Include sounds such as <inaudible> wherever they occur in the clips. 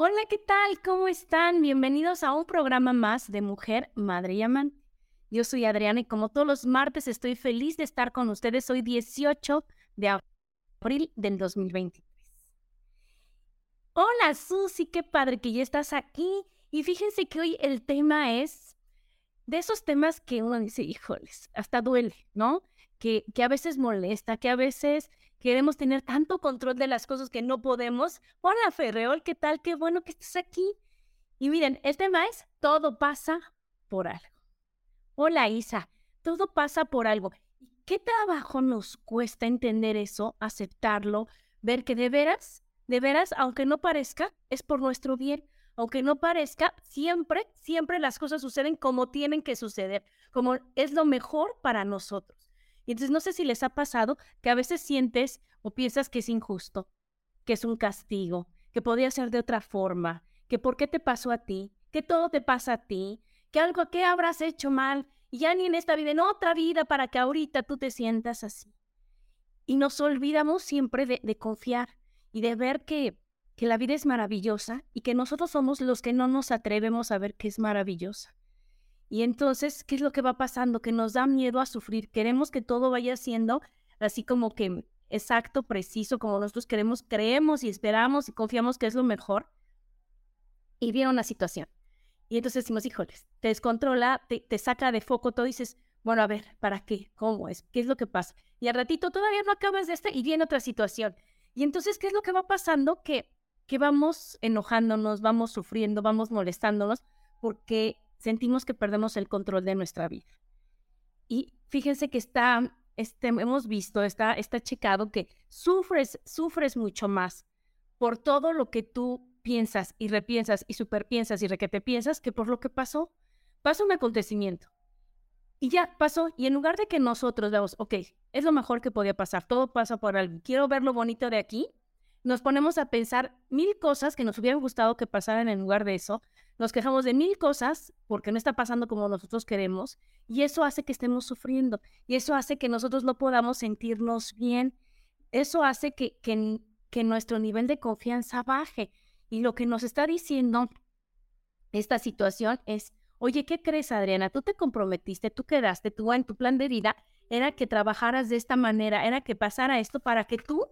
Hola, ¿qué tal? ¿Cómo están? Bienvenidos a un programa más de Mujer, Madre y Amante. Yo soy Adriana y como todos los martes estoy feliz de estar con ustedes hoy 18 de abril del 2023. Hola Susi, qué padre que ya estás aquí. Y fíjense que hoy el tema es de esos temas que uno dice, híjoles, hasta duele, ¿no? Que, que a veces molesta, que a veces queremos tener tanto control de las cosas que no podemos. Hola, Ferreol, ¿qué tal? Qué bueno que estés aquí. Y miren, el tema es, todo pasa por algo. Hola, Isa, todo pasa por algo. ¿Qué trabajo nos cuesta entender eso, aceptarlo, ver que de veras, de veras, aunque no parezca, es por nuestro bien? Aunque no parezca, siempre, siempre las cosas suceden como tienen que suceder, como es lo mejor para nosotros. Y entonces no sé si les ha pasado que a veces sientes o piensas que es injusto, que es un castigo, que podría ser de otra forma, que por qué te pasó a ti, que todo te pasa a ti, que algo que habrás hecho mal, y ya ni en esta vida, en otra vida, para que ahorita tú te sientas así. Y nos olvidamos siempre de, de confiar y de ver que, que la vida es maravillosa y que nosotros somos los que no nos atrevemos a ver que es maravillosa. Y entonces, ¿qué es lo que va pasando? Que nos da miedo a sufrir. Queremos que todo vaya siendo así como que exacto, preciso, como nosotros queremos, creemos y esperamos y confiamos que es lo mejor. Y viene una situación. Y entonces decimos, híjoles, te descontrola, te, te saca de foco todo dices, bueno, a ver, ¿para qué? ¿Cómo es? ¿Qué es lo que pasa? Y al ratito todavía no acabas de este y viene otra situación. Y entonces, ¿qué es lo que va pasando? Que, que vamos enojándonos, vamos sufriendo, vamos molestándonos, porque sentimos que perdemos el control de nuestra vida. Y fíjense que está, este, hemos visto, está, está checado que sufres, sufres mucho más por todo lo que tú piensas y repiensas y superpiensas y requete piensas que por lo que pasó. Pasa un acontecimiento. Y ya pasó. Y en lugar de que nosotros veamos, ok, es lo mejor que podía pasar, todo pasa por algo, quiero ver lo bonito de aquí, nos ponemos a pensar mil cosas que nos hubieran gustado que pasaran en lugar de eso, nos quejamos de mil cosas porque no está pasando como nosotros queremos y eso hace que estemos sufriendo y eso hace que nosotros no podamos sentirnos bien. Eso hace que, que, que nuestro nivel de confianza baje. Y lo que nos está diciendo esta situación es, oye, ¿qué crees, Adriana? Tú te comprometiste, tú quedaste, tú en tu plan de vida era que trabajaras de esta manera, era que pasara esto para que tú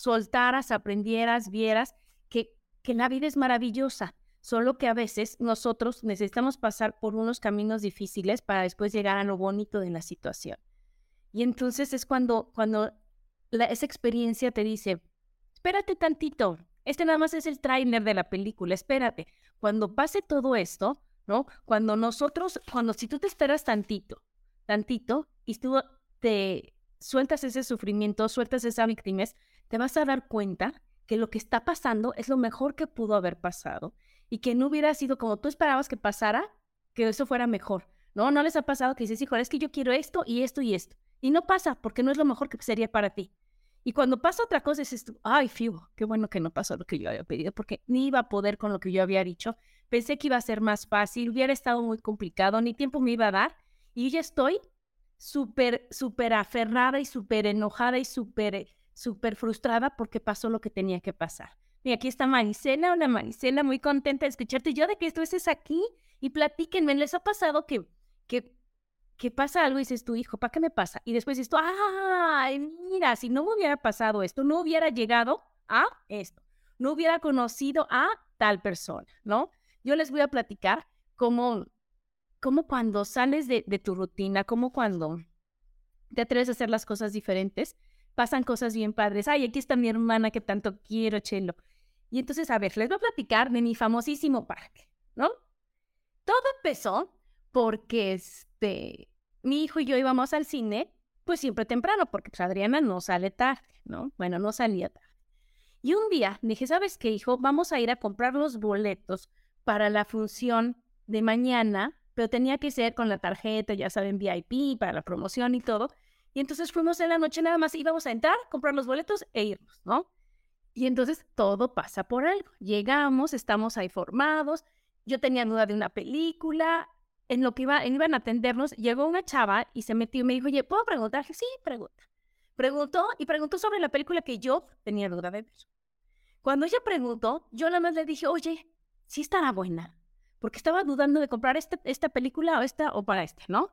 soltaras, aprendieras, vieras que, que la vida es maravillosa, Solo que a veces nosotros necesitamos pasar por unos caminos difíciles para después llegar a lo bonito de la situación. Y entonces es cuando, cuando esa experiencia te dice, espérate tantito, este nada más es el tráiler de la película, espérate. Cuando pase todo esto, ¿no? Cuando nosotros, cuando si tú te esperas tantito, tantito, y tú te sueltas ese sufrimiento, sueltas esa víctima, te vas a dar cuenta que lo que está pasando es lo mejor que pudo haber pasado y que no hubiera sido como tú esperabas que pasara, que eso fuera mejor. No, no les ha pasado que dices, hijo, es que yo quiero esto y esto y esto. Y no pasa porque no es lo mejor que sería para ti. Y cuando pasa otra cosa, dices ay, fiu, qué bueno que no pasó lo que yo había pedido, porque ni iba a poder con lo que yo había dicho. Pensé que iba a ser más fácil, hubiera estado muy complicado, ni tiempo me iba a dar. Y ya estoy súper, súper aferrada y súper enojada y súper, súper frustrada porque pasó lo que tenía que pasar. Y aquí está Marisela, una Marisela muy contenta de escucharte. Yo de que estuvieses aquí y platíquenme, ¿les ha pasado que, que, que pasa algo y dices tu hijo, ¿para qué me pasa? Y después dices tú, mira, si no me hubiera pasado esto, no hubiera llegado a esto, no hubiera conocido a tal persona, ¿no? Yo les voy a platicar cómo, cómo cuando sales de, de tu rutina, cómo cuando te atreves a hacer las cosas diferentes, pasan cosas bien padres. Ay, aquí está mi hermana que tanto quiero, Chelo. Y entonces, a ver, les voy a platicar de mi famosísimo parque, ¿no? Todo empezó porque este, mi hijo y yo íbamos al cine, pues siempre temprano, porque pues, Adriana no sale tarde, ¿no? Bueno, no salía tarde. Y un día dije, ¿sabes qué, hijo? Vamos a ir a comprar los boletos para la función de mañana, pero tenía que ser con la tarjeta, ya saben, VIP, para la promoción y todo. Y entonces fuimos en la noche nada más, íbamos a entrar, comprar los boletos e irnos, ¿no? Y entonces todo pasa por algo. Llegamos, estamos ahí formados. Yo tenía duda de una película. En lo que iba, iban a atendernos, llegó una chava y se metió y me dijo, oye, ¿puedo preguntar? sí, pregunta. Preguntó y preguntó sobre la película que yo tenía duda de ver. Cuando ella preguntó, yo nada más le dije, oye, sí estará buena. Porque estaba dudando de comprar este, esta película o esta o para este, ¿no?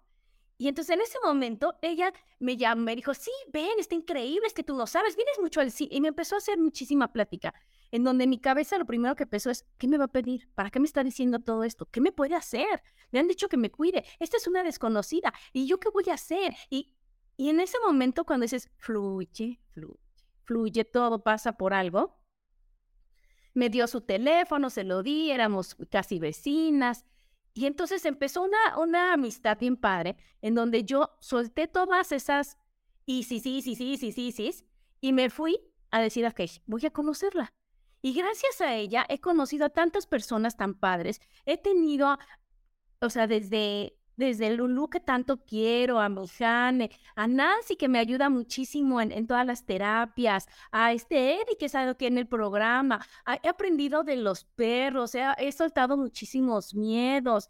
Y entonces en ese momento ella me llamó, me dijo, sí, ven, está increíble, es que tú no sabes, vienes mucho al cine. Y me empezó a hacer muchísima plática, en donde mi cabeza lo primero que empezó es, ¿qué me va a pedir? ¿Para qué me está diciendo todo esto? ¿Qué me puede hacer? Me han dicho que me cuide. Esta es una desconocida. ¿Y yo qué voy a hacer? Y, y en ese momento cuando dices, fluye, fluye, fluye, todo pasa por algo. Me dio su teléfono, se lo di, éramos casi vecinas y entonces empezó una, una amistad bien padre, en donde yo solté todas esas y sí, sí, sí, sí, sí, sí, sí, y me fui a decir a Kesh, voy a conocerla. Y gracias a ella he conocido a tantas personas tan padres. He tenido, o sea, desde desde Lulu que tanto quiero, a Mojane, a Nancy que me ayuda muchísimo en, todas las terapias, a este Eddie que está aquí en el programa. he aprendido de los perros, he, soltado muchísimos miedos.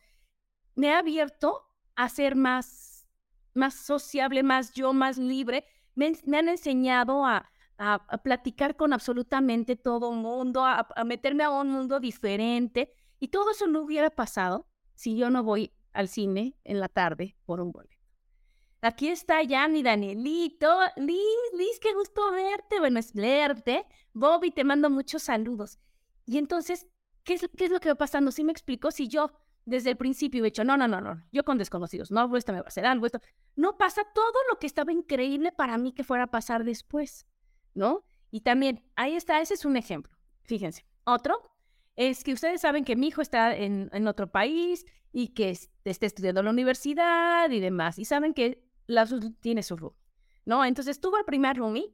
Me he abierto a ser más, más sociable, más yo, más libre. Me, han enseñado a, a, platicar con absolutamente todo mundo, a, a meterme a un mundo diferente. Y todo eso no hubiera pasado si yo no voy al cine en la tarde por un boleto. Aquí está ya mi Danielito. Liz, Liz, qué gusto verte. Bueno, es leerte. Bobby, te mando muchos saludos. Y entonces, ¿qué es, qué es lo que va pasando? Si me explico, si yo desde el principio he dicho, no, no, no, no, yo con desconocidos, no, esto me va a hacer algo, esto. No pasa todo lo que estaba increíble para mí que fuera a pasar después, ¿no? Y también, ahí está, ese es un ejemplo. Fíjense. Otro es que ustedes saben que mi hijo está en, en otro país y que esté estudiando en la universidad y demás. Y saben que la tiene su room, ¿no? Entonces tuvo el primer roomie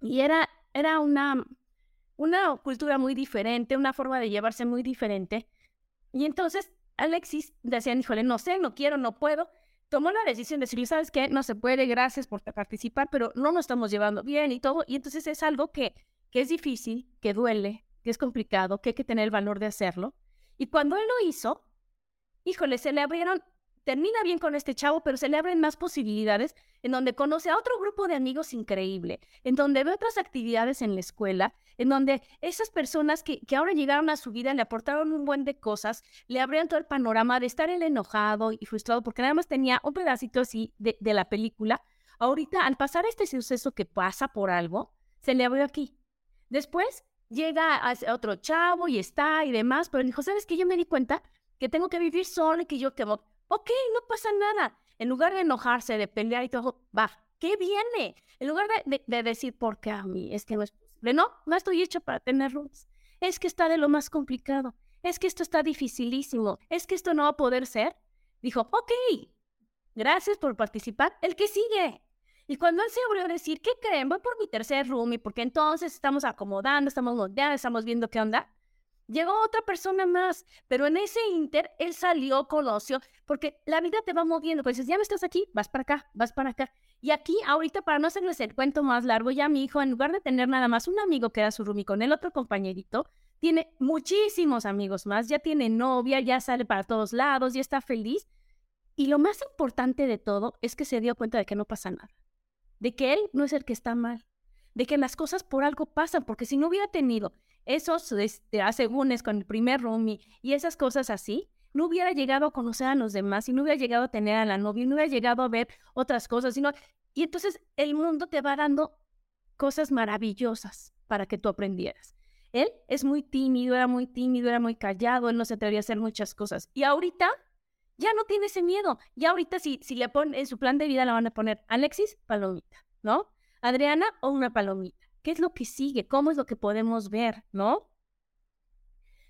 y era, era una, una cultura muy diferente, una forma de llevarse muy diferente. Y entonces Alexis decía, híjole, no sé, no quiero, no puedo. Tomó la decisión de decirle, ¿sabes qué? No se puede, gracias por participar, pero no nos estamos llevando bien y todo. Y entonces es algo que, que es difícil, que duele, que es complicado, que hay que tener el valor de hacerlo. Y cuando él lo hizo, híjole, se le abrieron, termina bien con este chavo, pero se le abren más posibilidades en donde conoce a otro grupo de amigos increíble, en donde ve otras actividades en la escuela, en donde esas personas que, que ahora llegaron a su vida le aportaron un buen de cosas, le abrieron todo el panorama de estar él enojado y frustrado porque nada más tenía un pedacito así de, de la película. Ahorita, al pasar este suceso que pasa por algo, se le abrió aquí. Después llega a otro chavo y está y demás, pero dijo, ¿sabes qué? Yo me di cuenta que tengo que vivir solo y que yo que, ok, no pasa nada. En lugar de enojarse, de pelear y todo, va, ¿qué viene? En lugar de, de, decir, porque a mí es que no es posible. No, no estoy hecho para tener rooms. Es que está de lo más complicado. Es que esto está dificilísimo. Es que esto no va a poder ser. Dijo, ok, gracias por participar. El que sigue. Y cuando él se abrió a decir, ¿qué creen? Voy por mi tercer roomie, porque entonces estamos acomodando, estamos moldeando, estamos viendo qué onda. Llegó otra persona más, pero en ese inter él salió, conoció, porque la vida te va moviendo. Pues ya no estás aquí, vas para acá, vas para acá. Y aquí, ahorita, para no hacerles el cuento más largo, ya mi hijo, en lugar de tener nada más un amigo que era su roomie con el otro compañerito, tiene muchísimos amigos más, ya tiene novia, ya sale para todos lados, ya está feliz. Y lo más importante de todo es que se dio cuenta de que no pasa nada de que él no es el que está mal, de que las cosas por algo pasan, porque si no hubiera tenido esos este, asegúnes con el primer roomie y esas cosas así, no hubiera llegado a conocer a los demás y no hubiera llegado a tener a la novia, no hubiera llegado a ver otras cosas, sino y entonces el mundo te va dando cosas maravillosas para que tú aprendieras. Él es muy tímido, era muy tímido, era muy callado, él no se atrevía a hacer muchas cosas. Y ahorita ya no tiene ese miedo. Y ahorita si, si le ponen en su plan de vida le van a poner Alexis, palomita, ¿no? Adriana o una palomita. ¿Qué es lo que sigue? ¿Cómo es lo que podemos ver, no?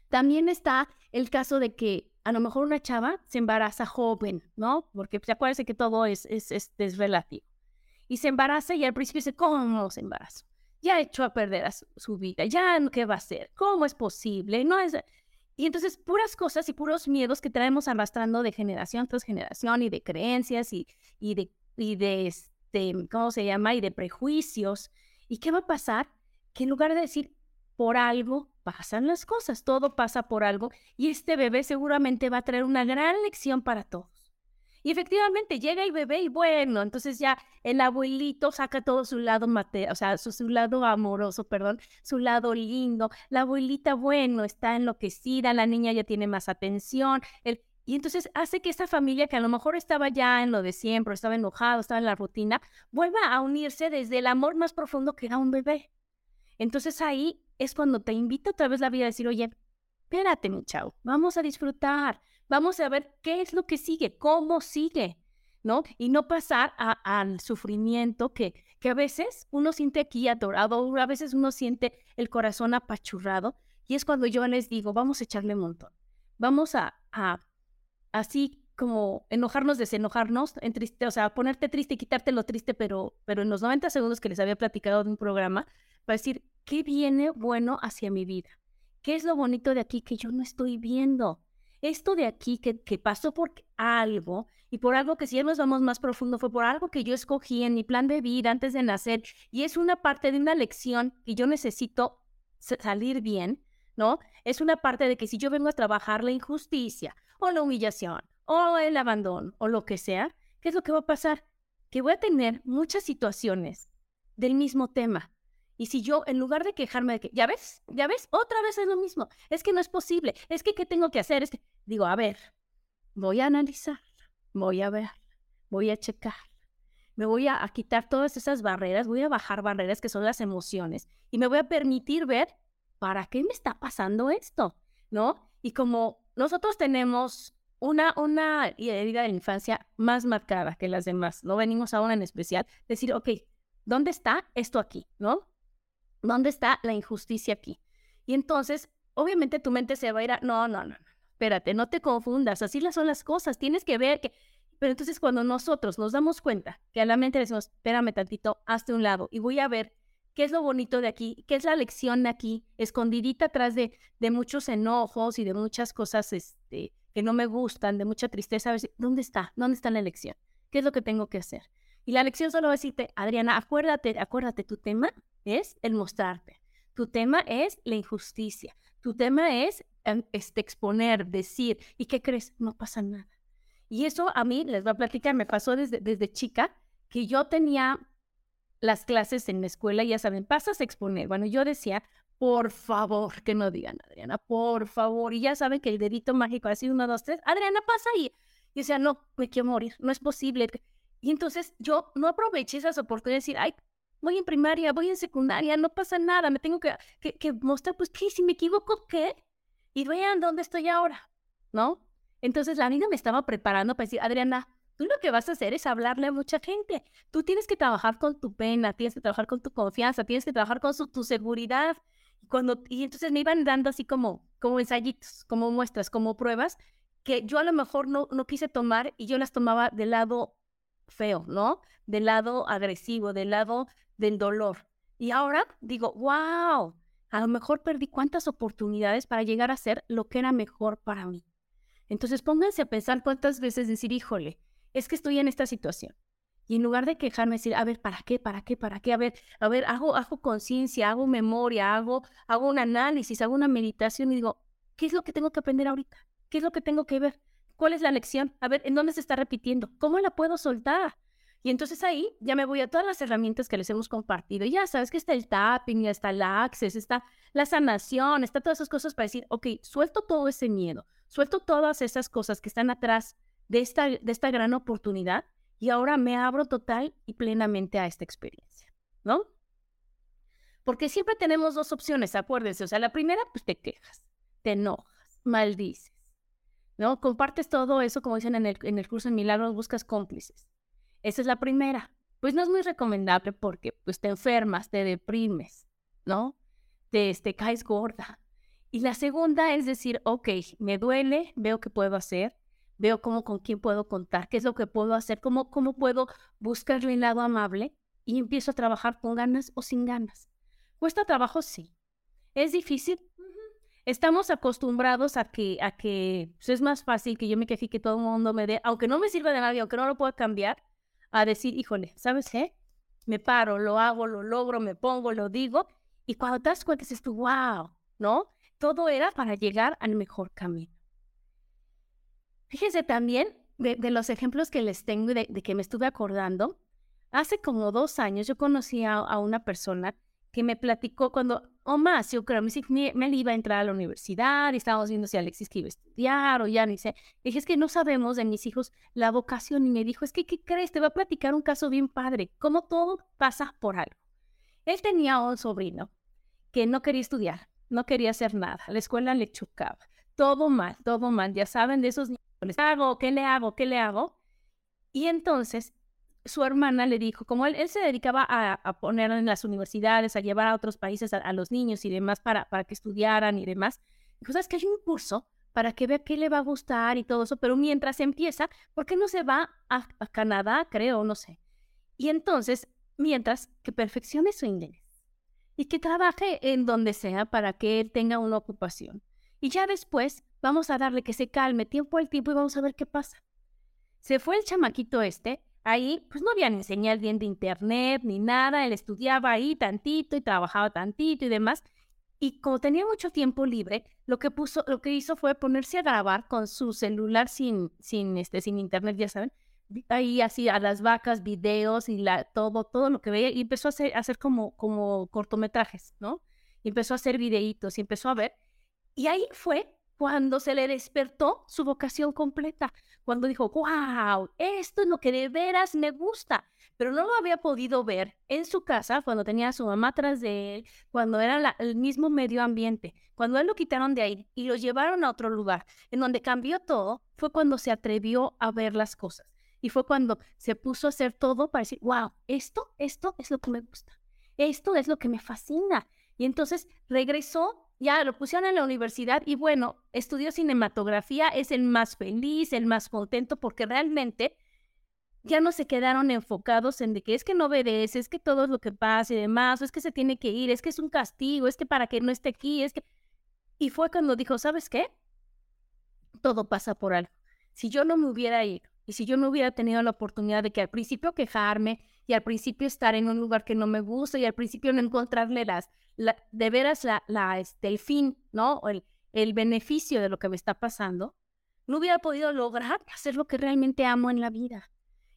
También está el caso de que a lo mejor una chava se embaraza joven, ¿no? Porque pues, acuérdense que todo es, es, es, relativo. Y se embaraza y al principio dice, ¿cómo se embaraza? Ya echó a perder su vida, ya qué va a hacer, ¿cómo es posible? No es... Y entonces puras cosas y puros miedos que traemos arrastrando de generación tras generación y de creencias y, y de, y de este, ¿cómo se llama? Y de prejuicios. ¿Y qué va a pasar? Que en lugar de decir, por algo pasan las cosas, todo pasa por algo y este bebé seguramente va a traer una gran lección para todos. Y efectivamente llega el bebé y bueno, entonces ya el abuelito saca todo su lado mate, o sea, su, lado amoroso, perdón, su lado lindo. La abuelita, bueno, está enloquecida, la niña ya tiene más atención. El, y entonces hace que esta familia que a lo mejor estaba ya en lo de siempre, estaba enojado, estaba en la rutina, vuelva a unirse desde el amor más profundo que era un bebé. Entonces ahí es cuando te invita otra vez la vida a decir, oye, espérate, mi chao, vamos a disfrutar, vamos a ver qué es lo que sigue, cómo sigue, ¿no? Y no pasar al sufrimiento que, que a veces uno siente aquí adorado, a veces uno siente el corazón apachurrado, y es cuando yo les digo, vamos a echarle un montón, vamos a así como enojarnos, desenojarnos, en triste, o sea, ponerte triste y quitarte lo triste, pero, pero en los 90 segundos que les había platicado de un programa, para decir, ¿qué viene bueno hacia mi vida? ¿Qué es lo bonito de aquí que yo no estoy viendo? Esto de aquí que, que pasó por algo y por algo que si ya nos vamos más profundo fue por algo que yo escogí en mi plan de vida antes de nacer y es una parte de una lección que yo necesito salir bien, ¿no? Es una parte de que si yo vengo a trabajar la injusticia o la humillación, o el abandono, o lo que sea, ¿qué es lo que va a pasar? Que voy a tener muchas situaciones del mismo tema. Y si yo, en lugar de quejarme de que, ya ves, ya ves, otra vez es lo mismo, es que no es posible, es que, ¿qué tengo que hacer? Es que, digo, a ver, voy a analizar, voy a ver, voy a checar, me voy a, a quitar todas esas barreras, voy a bajar barreras que son las emociones y me voy a permitir ver para qué me está pasando esto, ¿no? Y como nosotros tenemos una, una herida de la infancia más marcada que las demás, no venimos ahora en especial, decir, ok, ¿dónde está esto aquí? ¿No? ¿Dónde está la injusticia aquí? Y entonces, obviamente tu mente se va a ir a, no, no, no, espérate, no te confundas, así son las cosas, tienes que ver que... Pero entonces cuando nosotros nos damos cuenta que a la mente decimos, espérame tantito, hazte un lado y voy a ver qué es lo bonito de aquí, qué es la lección de aquí, escondidita atrás de, de muchos enojos y de muchas cosas este, que no me gustan, de mucha tristeza, a ver, ¿dónde está? ¿Dónde está la lección? ¿Qué es lo que tengo que hacer? Y la lección solo va a decirte, Adriana, acuérdate, acuérdate, tu tema es el mostrarte. Tu tema es la injusticia. Tu tema es em, este, exponer, decir, ¿y qué crees? No pasa nada. Y eso a mí, les voy a platicar, me pasó desde, desde chica, que yo tenía las clases en la escuela, ya saben, pasas a exponer. Bueno, yo decía, por favor, que no digan, Adriana, por favor. Y ya saben que el dedito mágico, así, uno, dos, tres, Adriana, pasa ahí. Y decía, no, me quiero morir, no es posible. Y entonces yo no aproveché esas oportunidades de decir, ay, voy en primaria, voy en secundaria, no pasa nada, me tengo que, que, mostrar, pues, ¿qué? Si me equivoco, ¿qué? Y vean dónde estoy ahora, ¿no? Entonces la niña me estaba preparando para decir, Adriana, Tú lo que vas a hacer es hablarle a mucha gente. Tú tienes que trabajar con tu pena, tienes que trabajar con tu confianza, tienes que trabajar con tu seguridad. Y, cuando, y entonces me iban dando así como, como ensayitos, como muestras, como pruebas, que yo a lo mejor no, no quise tomar y yo las tomaba del lado feo, ¿no? Del lado agresivo, del lado del dolor. Y ahora digo, wow, a lo mejor perdí cuántas oportunidades para llegar a ser lo que era mejor para mí. Entonces pónganse a pensar cuántas veces decir, híjole, es que estoy en esta situación. Y en lugar de quejarme, decir, a ver, ¿para qué? ¿Para qué? ¿Para qué? A ver, a ver, hago, hago conciencia, hago memoria, hago, hago un análisis, hago una meditación y digo, ¿qué es lo que tengo que aprender ahorita? ¿Qué es lo que tengo que ver? ¿Cuál es la lección? A ver, ¿en dónde se está repitiendo? ¿Cómo la puedo soltar? Y entonces ahí ya me voy a todas las herramientas que les hemos compartido. Ya sabes que está el tapping, ya está el access, está la sanación, está todas esas cosas para decir, ok, suelto todo ese miedo, suelto todas esas cosas que están atrás de esta, de esta gran oportunidad y ahora me abro total y plenamente a esta experiencia, ¿no? Porque siempre tenemos dos opciones, acuérdense. O sea, la primera, pues te quejas, te enojas, maldices, ¿no? Compartes todo eso, como dicen en el, en el curso de Milagros, buscas cómplices. Esa es la primera. Pues no es muy recomendable porque pues te enfermas, te deprimes, ¿no? Te, te caes gorda. Y la segunda es decir, ok, me duele, veo qué puedo hacer, veo cómo con quién puedo contar, qué es lo que puedo hacer, cómo, cómo puedo buscarle el lado amable y empiezo a trabajar con ganas o sin ganas. ¿Cuesta trabajo? Sí. ¿Es difícil? Estamos acostumbrados a que, a que pues, es más fácil que yo me queje que todo el mundo me dé, aunque no me sirva de nadie, aunque no lo pueda cambiar, a decir, híjole, ¿sabes qué? Me paro, lo hago, lo logro, me pongo, lo digo, y cuando te das cuenta dices tú, wow, ¿no? Todo era para llegar al mejor camino. Fíjense también de, los ejemplos que les tengo de, de, que me estuve acordando. Hace como dos años yo conocí a una persona que me platicó cuando, o más, yo creo, me, me iba a entrar a la universidad y estábamos viendo si Alexis que iba a estudiar o ya ni sé. dije, es que no sabemos de mis hijos la vocación. Y me dijo, es que, ¿qué crees? Te voy a platicar un caso bien padre, como todo pasa por algo. Él tenía un sobrino que no quería estudiar, no quería hacer nada, la escuela le chocaba, todo mal, todo mal, ya saben de esos niños, ¿qué hago? ¿Qué le hago? ¿Qué le hago? Y entonces su hermana le dijo, como él, se dedicaba a, poner en las universidades, a llevar a otros países a, los niños y demás para, que estudiaran y demás, dijo, ¿sabes que hay un curso para que vea qué le va a gustar y todo eso? Pero mientras empieza, ¿por qué no se va a, a Canadá, creo, no sé? Y entonces, mientras que perfeccione su inglés y que trabaje en donde sea para que él tenga una ocupación. Y ya después vamos a darle que se calme tiempo al tiempo y vamos a ver qué pasa. Se fue el chamaquito este Ahí, pues no había ni bien de internet ni nada. Él estudiaba ahí tantito y trabajaba tantito y demás. Y como tenía mucho tiempo libre, lo que puso, lo que hizo fue ponerse a grabar con su celular sin, sin, este, sin internet, ya saben. Ahí así a las vacas, videos y la, todo, todo lo que veía. Y empezó a hacer, hacer como, como cortometrajes, ¿no? Y empezó a hacer videitos y empezó a ver. Y ahí fue cuando se le despertó su vocación completa, cuando dijo, wow, esto es lo que de veras me gusta, pero no lo había podido ver en su casa cuando tenía a su mamá atrás de él, cuando era el mismo medio ambiente, cuando él lo quitaron de ahí y lo llevaron a otro lugar, en donde cambió todo, fue cuando se atrevió a ver las cosas. Y fue cuando se puso a hacer todo para decir, wow, esto, esto es lo que me gusta, esto es lo que me fascina. Y entonces regresó ya lo pusieron en la universidad y bueno, estudió cinematografía, es el más feliz, el más contento, porque realmente ya no se quedaron enfocados en de que es que no obedece, es que todo es lo que pasa y demás, o es que se tiene que ir, es que es un castigo, es que para que no esté aquí, es que... Y fue cuando dijo, ¿sabes qué? Todo pasa por algo. Si yo no me hubiera ido y si yo no hubiera tenido la oportunidad de que al principio quejarme y al principio estar en un lugar que no me gusta y al principio no encontrarle las, de veras la, la, este, el fin, ¿no? El, el beneficio de lo que me está pasando, no hubiera podido lograr hacer lo que realmente amo en la vida.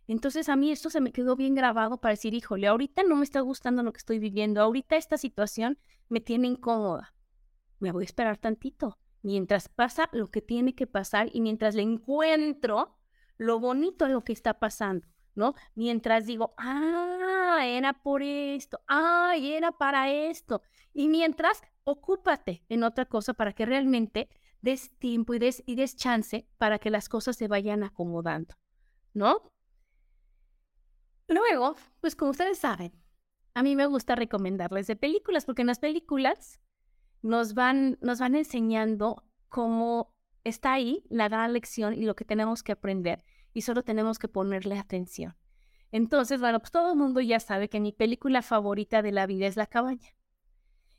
Entonces a mí esto se me quedó bien grabado para decir, híjole, ahorita no me está gustando lo que estoy viviendo, ahorita esta situación me tiene incómoda. Me voy a esperar tantito, mientras pasa lo que tiene que pasar y mientras le encuentro lo bonito de lo que está pasando. Mientras digo, ah, era por esto, ah, era para esto. Y mientras, ocúpate en otra cosa para que realmente des tiempo y des, y des chance para que las cosas se vayan acomodando, ¿no? Luego, pues como ustedes saben, a mí me gusta recomendarles de películas, porque en las películas nos van, nos van enseñando cómo está ahí la gran lección y lo que tenemos que aprender y solo tenemos que ponerle atención. Entonces, bueno, pues todo el mundo ya sabe que mi película favorita de la vida es La cabaña.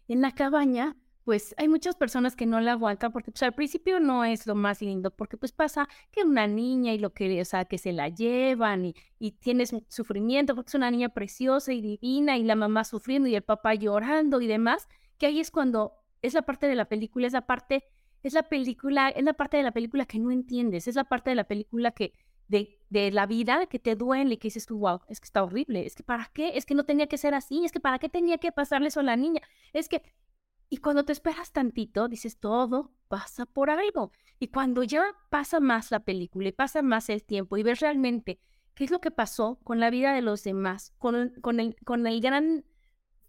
En La cabaña, pues hay muchas personas que no la aguantan porque pues al principio no es lo más lindo, porque pues pasa que una niña y lo que, o sea, que se la llevan y, y tienes sufrimiento porque es una niña preciosa y divina y la mamá sufriendo y el papá llorando y demás, que ahí es cuando es la parte de la película, es la parte, es la película, es la parte de la película que no entiendes, es la parte de la película que, de, la vida que te duele, que dices tú, wow, es que está horrible, es que para qué, es que no tenía que ser así, es que para qué tenía que pasarle eso a la niña, es que... Y cuando te esperas tantito, dices, todo pasa por algo. Y cuando ya pasa más la película y pasa más el tiempo y ves realmente qué es lo que pasó con la vida de los demás, con, con, el, con el gran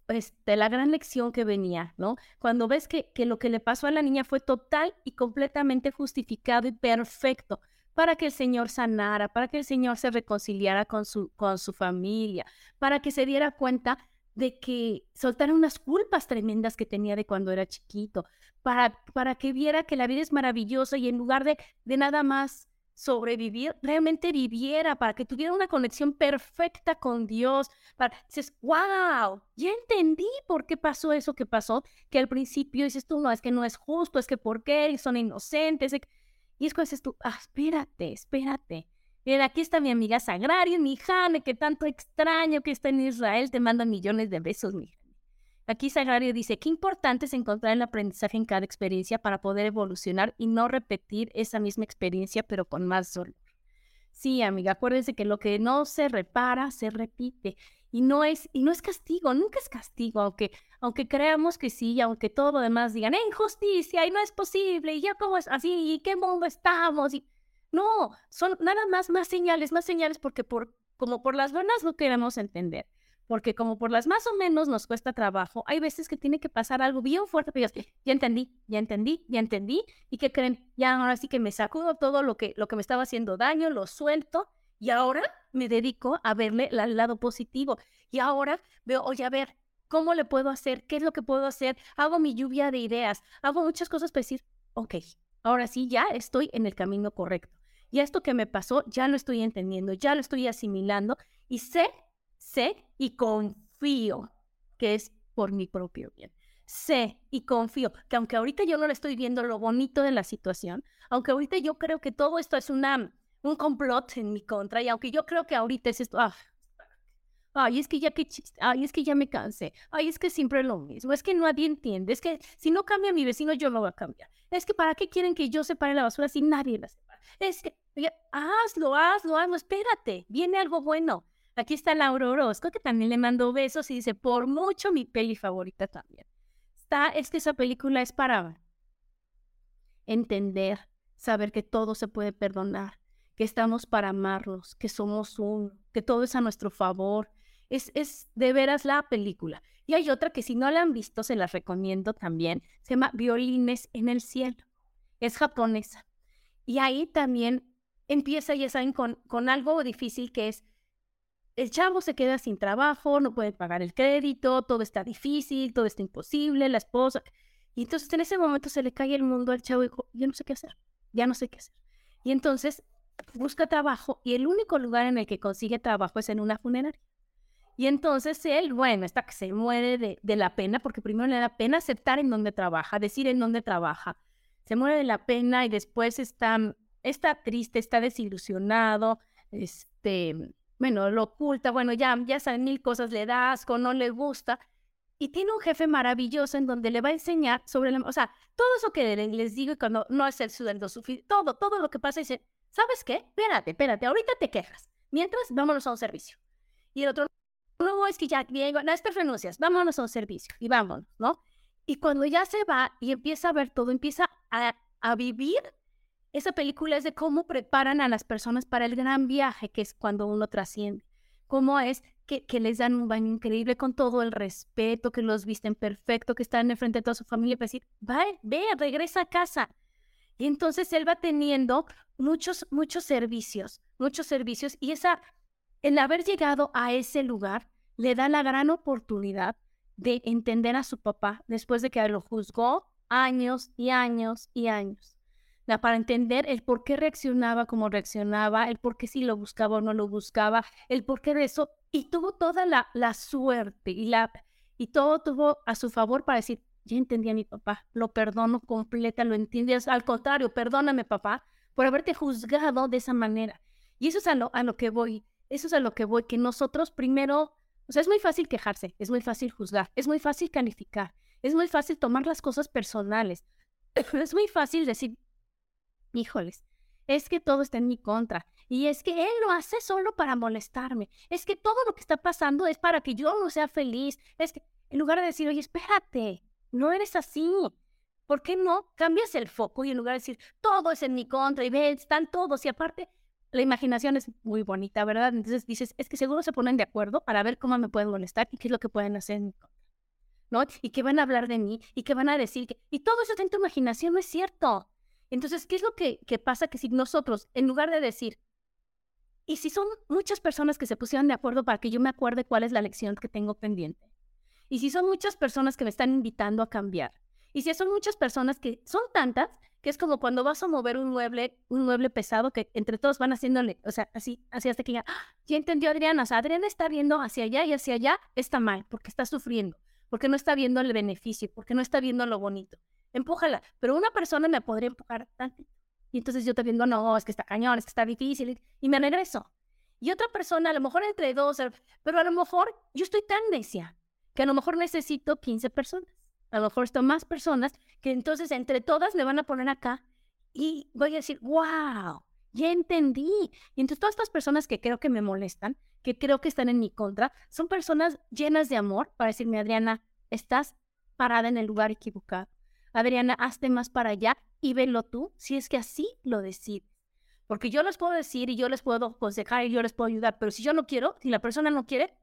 este, la gran lección que venía, ¿no? Cuando ves que, que lo que le pasó a la niña fue total y completamente justificado y perfecto para que el Señor sanara, para que el Señor se reconciliara con su, con su familia, para que se diera cuenta de que soltara unas culpas tremendas que tenía de cuando era chiquito, para, para que viera que la vida es maravillosa y en lugar de, de nada más sobrevivir, realmente viviera, para que tuviera una conexión perfecta con Dios. Para, dices, wow, ya entendí por qué pasó eso que pasó, que al principio dices tú, no, es que no es justo, es que por qué, son inocentes. Y es cuando dices tú, ah, espérate, espérate. Miren, aquí está mi amiga Sagrario, mi Jane, que tanto extraño que está en Israel, te manda millones de besos, mi Aquí Sagrario dice, qué importante es encontrar el aprendizaje en cada experiencia para poder evolucionar y no repetir esa misma experiencia, pero con más dolor. Sí, amiga, acuérdense que lo que no se repara, se repite. Y no es, y no es castigo, nunca es castigo, aunque, aunque creamos que sí, aunque todo lo demás digan, injusticia, y no es posible, y ya cómo es así, y qué mundo estamos. Y... No, son nada más más señales, más señales, porque por, como por las buenas no queremos entender porque como por las más o menos nos cuesta trabajo, hay veces que tiene que pasar algo bien fuerte, pero ya, ya entendí, ya entendí, ya entendí, y que creen, ya ahora sí que me sacudo todo lo que, lo que me estaba haciendo daño, lo suelto, y ahora me dedico a verle el lado positivo, y ahora veo, oye, a ver, ¿cómo le puedo hacer? ¿Qué es lo que puedo hacer? Hago mi lluvia de ideas, hago muchas cosas para decir, ok, ahora sí, ya estoy en el camino correcto. Y esto que me pasó, ya lo estoy entendiendo, ya lo estoy asimilando y sé sé y confío que es por mi propio bien. Sé y confío que aunque ahorita yo no le estoy viendo lo bonito de la situación, aunque ahorita yo creo que todo esto es una, un complot en mi contra y aunque yo creo que ahorita es esto, ah, ay, es que ya que chiste, ay, es que ya me cansé, ay, es que siempre es lo mismo, es que nadie entiende, es que si no cambia mi vecino yo no voy a cambiar, es que para qué quieren que yo separe la basura si nadie la separa, es que hazlo, hazlo, hazlo, espérate, viene algo bueno, Aquí está Laura Orozco, que también le mandó besos y dice, por mucho mi peli favorita también. Está, es que esa película es para entender, saber que todo se puede perdonar, que estamos para amarnos, que somos uno, que todo es a nuestro favor. Es, es de veras la película. Y hay otra que si no la han visto, se la recomiendo también. Se llama Violines en el Cielo. Es japonesa. Y ahí también empieza, ya saben, con, con algo difícil que es el chavo se queda sin trabajo, no puede pagar el crédito, todo está difícil, todo está imposible, la esposa. Y entonces en ese momento se le cae el mundo al chavo y dijo, yo no sé qué hacer, ya no sé qué hacer. Y entonces busca trabajo y el único lugar en el que consigue trabajo es en una funeraria. Y entonces él, bueno, está que se muere de, de la pena, porque primero le da pena aceptar en dónde trabaja, decir en dónde trabaja. Se muere de la pena y después está, está triste, está desilusionado, este, bueno, lo oculta, bueno, ya, ya saben mil cosas, le da asco, no le gusta. Y tiene un jefe maravilloso en donde le va a enseñar sobre la... O sea, todo eso que les digo y cuando no es el sueldo suficiente, todo, todo lo que pasa, dice, ¿sabes qué? Espérate, espérate, ahorita te quejas. Mientras, vámonos a un servicio. Y el otro, no, es que ya, Diego, no, estas renuncias, vámonos a un servicio y vámonos, ¿no? Y cuando ya se va y empieza a ver todo, empieza a, a vivir esa película es de cómo preparan a las personas para el gran viaje que es cuando uno trasciende. Cómo es que, que les dan un baño increíble con todo el respeto, que los visten perfecto, que están en frente de toda su familia para decir, ve, ve, regresa a casa. Y entonces él va teniendo muchos, muchos servicios, muchos servicios. Y esa, el haber llegado a ese lugar le da la gran oportunidad de entender a su papá después de que lo juzgó años y años y años para entender el por qué reaccionaba como reaccionaba, el por qué si lo buscaba o no lo buscaba, el por qué de eso, y tuvo toda la, la suerte y, la, y todo tuvo a su favor para decir, ya entendí a mi papá, lo perdono completa, lo entiendes, al contrario, perdóname papá por haberte juzgado de esa manera. Y eso es a lo, a lo que voy, eso es a lo que voy, que nosotros primero, o sea, es muy fácil quejarse, es muy fácil juzgar, es muy fácil calificar, es muy fácil tomar las cosas personales, <clears throat> es muy fácil decir, híjoles, es que todo está en mi contra. Y es que él lo hace solo para molestarme. Es que todo lo que está pasando es para que yo no sea feliz. Es que en lugar de decir, oye, espérate, no eres así. ¿Por qué no cambias el foco y en lugar de decir, todo es en mi contra y ven, están todos y aparte, la imaginación es muy bonita, ¿verdad? Entonces dices, es que seguro se ponen de acuerdo para ver cómo me pueden molestar y qué es lo que pueden hacer en mi contra. ¿No? Y que van a hablar de mí y que van a decir que... Y todo eso está en tu imaginación, no es cierto. Entonces, ¿qué es lo que, que pasa? Que si nosotros, en lugar de decir, y si son muchas personas que se pusieron de acuerdo para que yo me acuerde cuál es la lección que tengo pendiente, y si son muchas personas que me están invitando a cambiar, y si son muchas personas que son tantas, que es como cuando vas a mover un mueble, un mueble pesado que entre todos van haciéndole, o sea, así, así hasta que ya, ¡ah! ya entendió Adriana, o sea, Adriana está viendo hacia allá y hacia allá está mal, porque está sufriendo, porque no está viendo el beneficio, porque no está viendo lo bonito. Empújala, pero una persona me podría empujar tanto. Y entonces yo te viendo, no, es que está cañón, es que está difícil, y me regreso. Y otra persona, a lo mejor entre dos, pero a lo mejor yo estoy tan necia que a lo mejor necesito 15 personas a lo mejor están más personas que entonces entre todas me van a poner acá y voy a decir, wow, ya entendí. Y entonces todas estas personas que creo que me molestan, que creo que están en mi contra, son personas llenas de amor para decirme, Adriana, estás parada en el lugar equivocado. Adriana, hazte más para allá y velo tú, si es que así lo decides. Porque yo les puedo decir y yo les puedo aconsejar y yo les puedo ayudar, pero si yo no quiero, si la persona no quiere,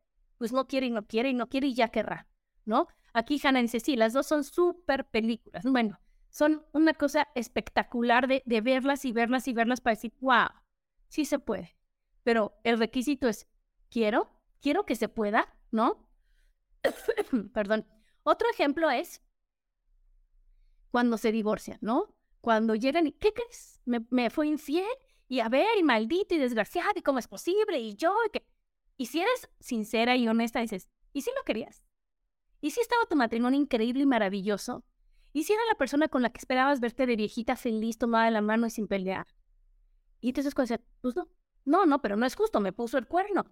pues no quiere y no quiere y no quiere y ya querrá, ¿no? Aquí Hannah dice, sí, las dos son súper películas. Bueno, son una cosa espectacular de, verlas y verlas y verlas para decir, wow, sí se puede. Pero el requisito es, quiero, quiero que se pueda, ¿no? <coughs> Perdón. Otro ejemplo es cuando se divorcian, ¿no? Cuando llegan y, ¿qué crees? Me, me fue infiel y a ver, y maldito y desgraciado, y cómo es posible, y yo, y que... Y si eres sincera y honesta, dices, ¿y si lo querías? ¿Y si estaba tu matrimonio increíble y maravilloso? ¿Y si era la persona con la que esperabas verte de viejita feliz, tomada de la mano y sin pelear? Y entonces cuando pues no, no, no, pero no es justo, me puso el cuerno.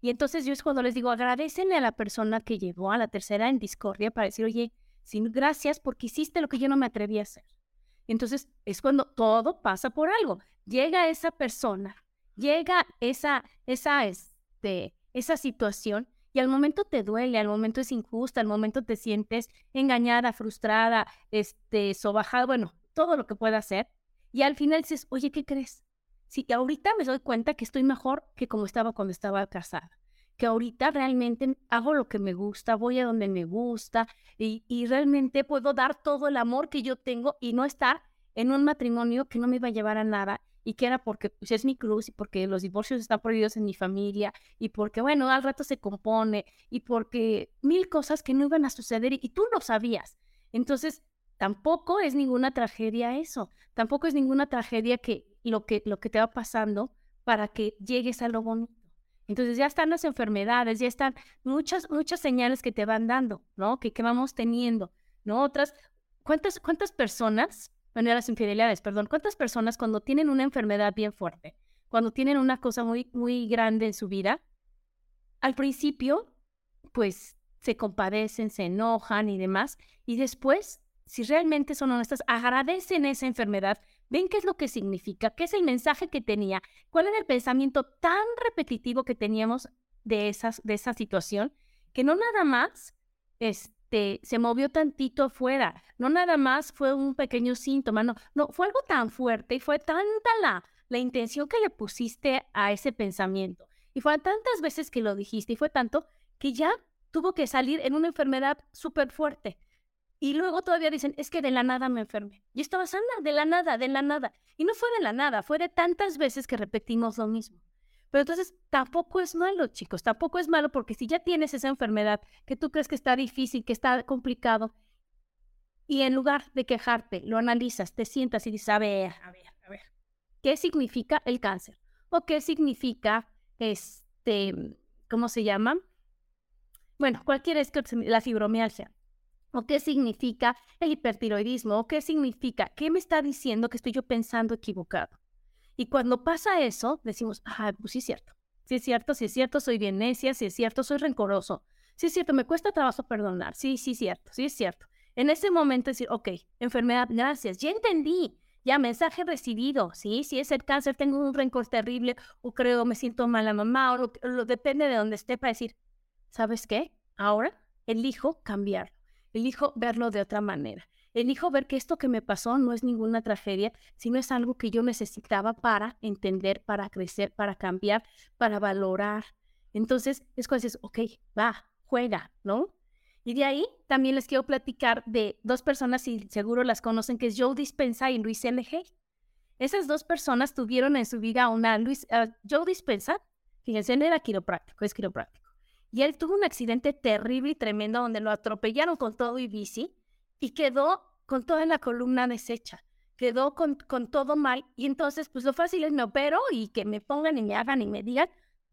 Y entonces yo es cuando les digo, agradecen a la persona que llevó a la tercera en discordia para decir, oye, sin gracias porque hiciste lo que yo no me atreví a hacer. Entonces es cuando todo pasa por algo. Llega esa persona, llega esa, esa, este, esa situación y al momento te duele, al momento es injusta, al momento te sientes engañada, frustrada, este, sobajada, bueno, todo lo que pueda hacer. Y al final dices, oye, ¿qué crees? Sí, ahorita me doy cuenta que estoy mejor que como estaba cuando estaba casada. Que ahorita realmente hago lo que me gusta, voy a donde me gusta y, y realmente puedo dar todo el amor que yo tengo y no estar en un matrimonio que no me iba a llevar a nada y que era porque pues, es mi cruz y porque los divorcios están prohibidos en mi familia y porque, bueno, al rato se compone y porque mil cosas que no iban a suceder y, tú lo sabías. Entonces, tampoco es ninguna tragedia eso, tampoco es ninguna tragedia que lo que, lo que te va pasando para que llegues a lo bonito. Entonces ya están las enfermedades, ya están muchas, muchas señales que te van dando, ¿no? Que, que vamos teniendo, ¿no? Otras, ¿cuántas, cuántas personas bueno, las infidelidades, perdón. ¿Cuántas personas cuando tienen una enfermedad bien fuerte, cuando tienen una cosa muy, muy grande en su vida, al principio, pues se compadecen, se enojan y demás, y después, si realmente son honestas, agradecen esa enfermedad, ven qué es lo que significa, qué es el mensaje que tenía, cuál era el pensamiento tan repetitivo que teníamos de, esas, de esa situación, que no nada más es, este, se movió tantito afuera. No nada más fue un pequeño síntoma, no, no, fue algo tan fuerte y fue tanta la, la intención que le pusiste a ese pensamiento. Y fue tantas veces que lo dijiste y fue tanto que ya tuvo que salir en una enfermedad súper fuerte. Y luego todavía dicen, es que de la nada me enfermé. Y estaba sana, de la nada, de la nada. Y no fue de la nada, fue de tantas veces que repetimos lo mismo. Pero entonces tampoco es malo, chicos, tampoco es malo porque si ya tienes esa enfermedad que tú crees que está difícil, que está complicado, y en lugar de quejarte, lo analizas, te sientas y dices, a ver, a ver, a ver, ¿qué significa el cáncer? ¿O qué significa, este, ¿cómo se llama? Bueno, cualquier es la fibromialgia. ¿O qué significa el hipertiroidismo? ¿O qué significa? ¿Qué me está diciendo que estoy yo pensando equivocado? Y cuando pasa eso, decimos, ah, pues sí es cierto. Sí es cierto, sí es cierto, soy bien necia, sí es cierto, soy rencoroso. Sí es cierto, me cuesta trabajo perdonar. Sí, sí es cierto, sí es cierto. En ese momento decir, ok, enfermedad, gracias, ya entendí, Ya, mensaje recibido, ¿sí? Si es el cáncer, tengo un rencor terrible, o creo, me siento mala mamá, o lo, depende de donde esté para decir, ¿sabes qué? Ahora elijo cambiarlo, elijo verlo de otra manera. Elijo ver que esto que me pasó no es ninguna tragedia, sino es algo que yo necesitaba para entender, para crecer, para cambiar, para valorar. Entonces es cuando dices, ok, va, juega, ¿no? Y de ahí también les quiero platicar de dos personas, y seguro las conocen, que es Joe Dispensa y Luis L.G. Esas dos personas tuvieron en su vida una Luis, uh, Joe Dispensa, fíjense, él era quiropráctico, es quiropráctico. Y él tuvo un accidente terrible y tremendo donde lo atropellaron con todo y bici y quedó con toda la columna deshecha. Quedó con, con todo mal. Y entonces, pues lo fácil es me opero y que me pongan y me hagan y me digan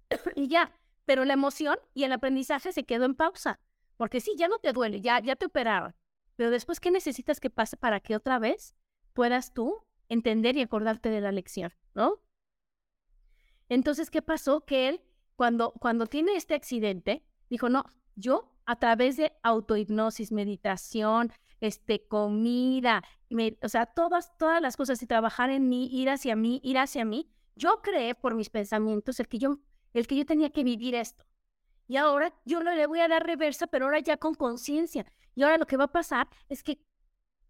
<clears throat> y ya. Pero la emoción y el aprendizaje se quedó en pausa. Porque sí, ya no te duele, ya, ya te operaron. Pero después, ¿qué necesitas que pase para que otra vez puedas tú entender y acordarte de la lección, ¿no? Entonces, ¿qué pasó? Que él, cuando, cuando tiene este accidente, dijo, no, yo a través de autohipnosis, meditación, este, comida, o sea, todas, todas las cosas y trabajar en mí, ir hacia mí, ir hacia mí, yo creé por mis pensamientos el que yo, el que yo tenía que vivir esto. Y ahora yo no le voy a dar reversa, pero ahora ya con conciencia. Y ahora lo que va a pasar es que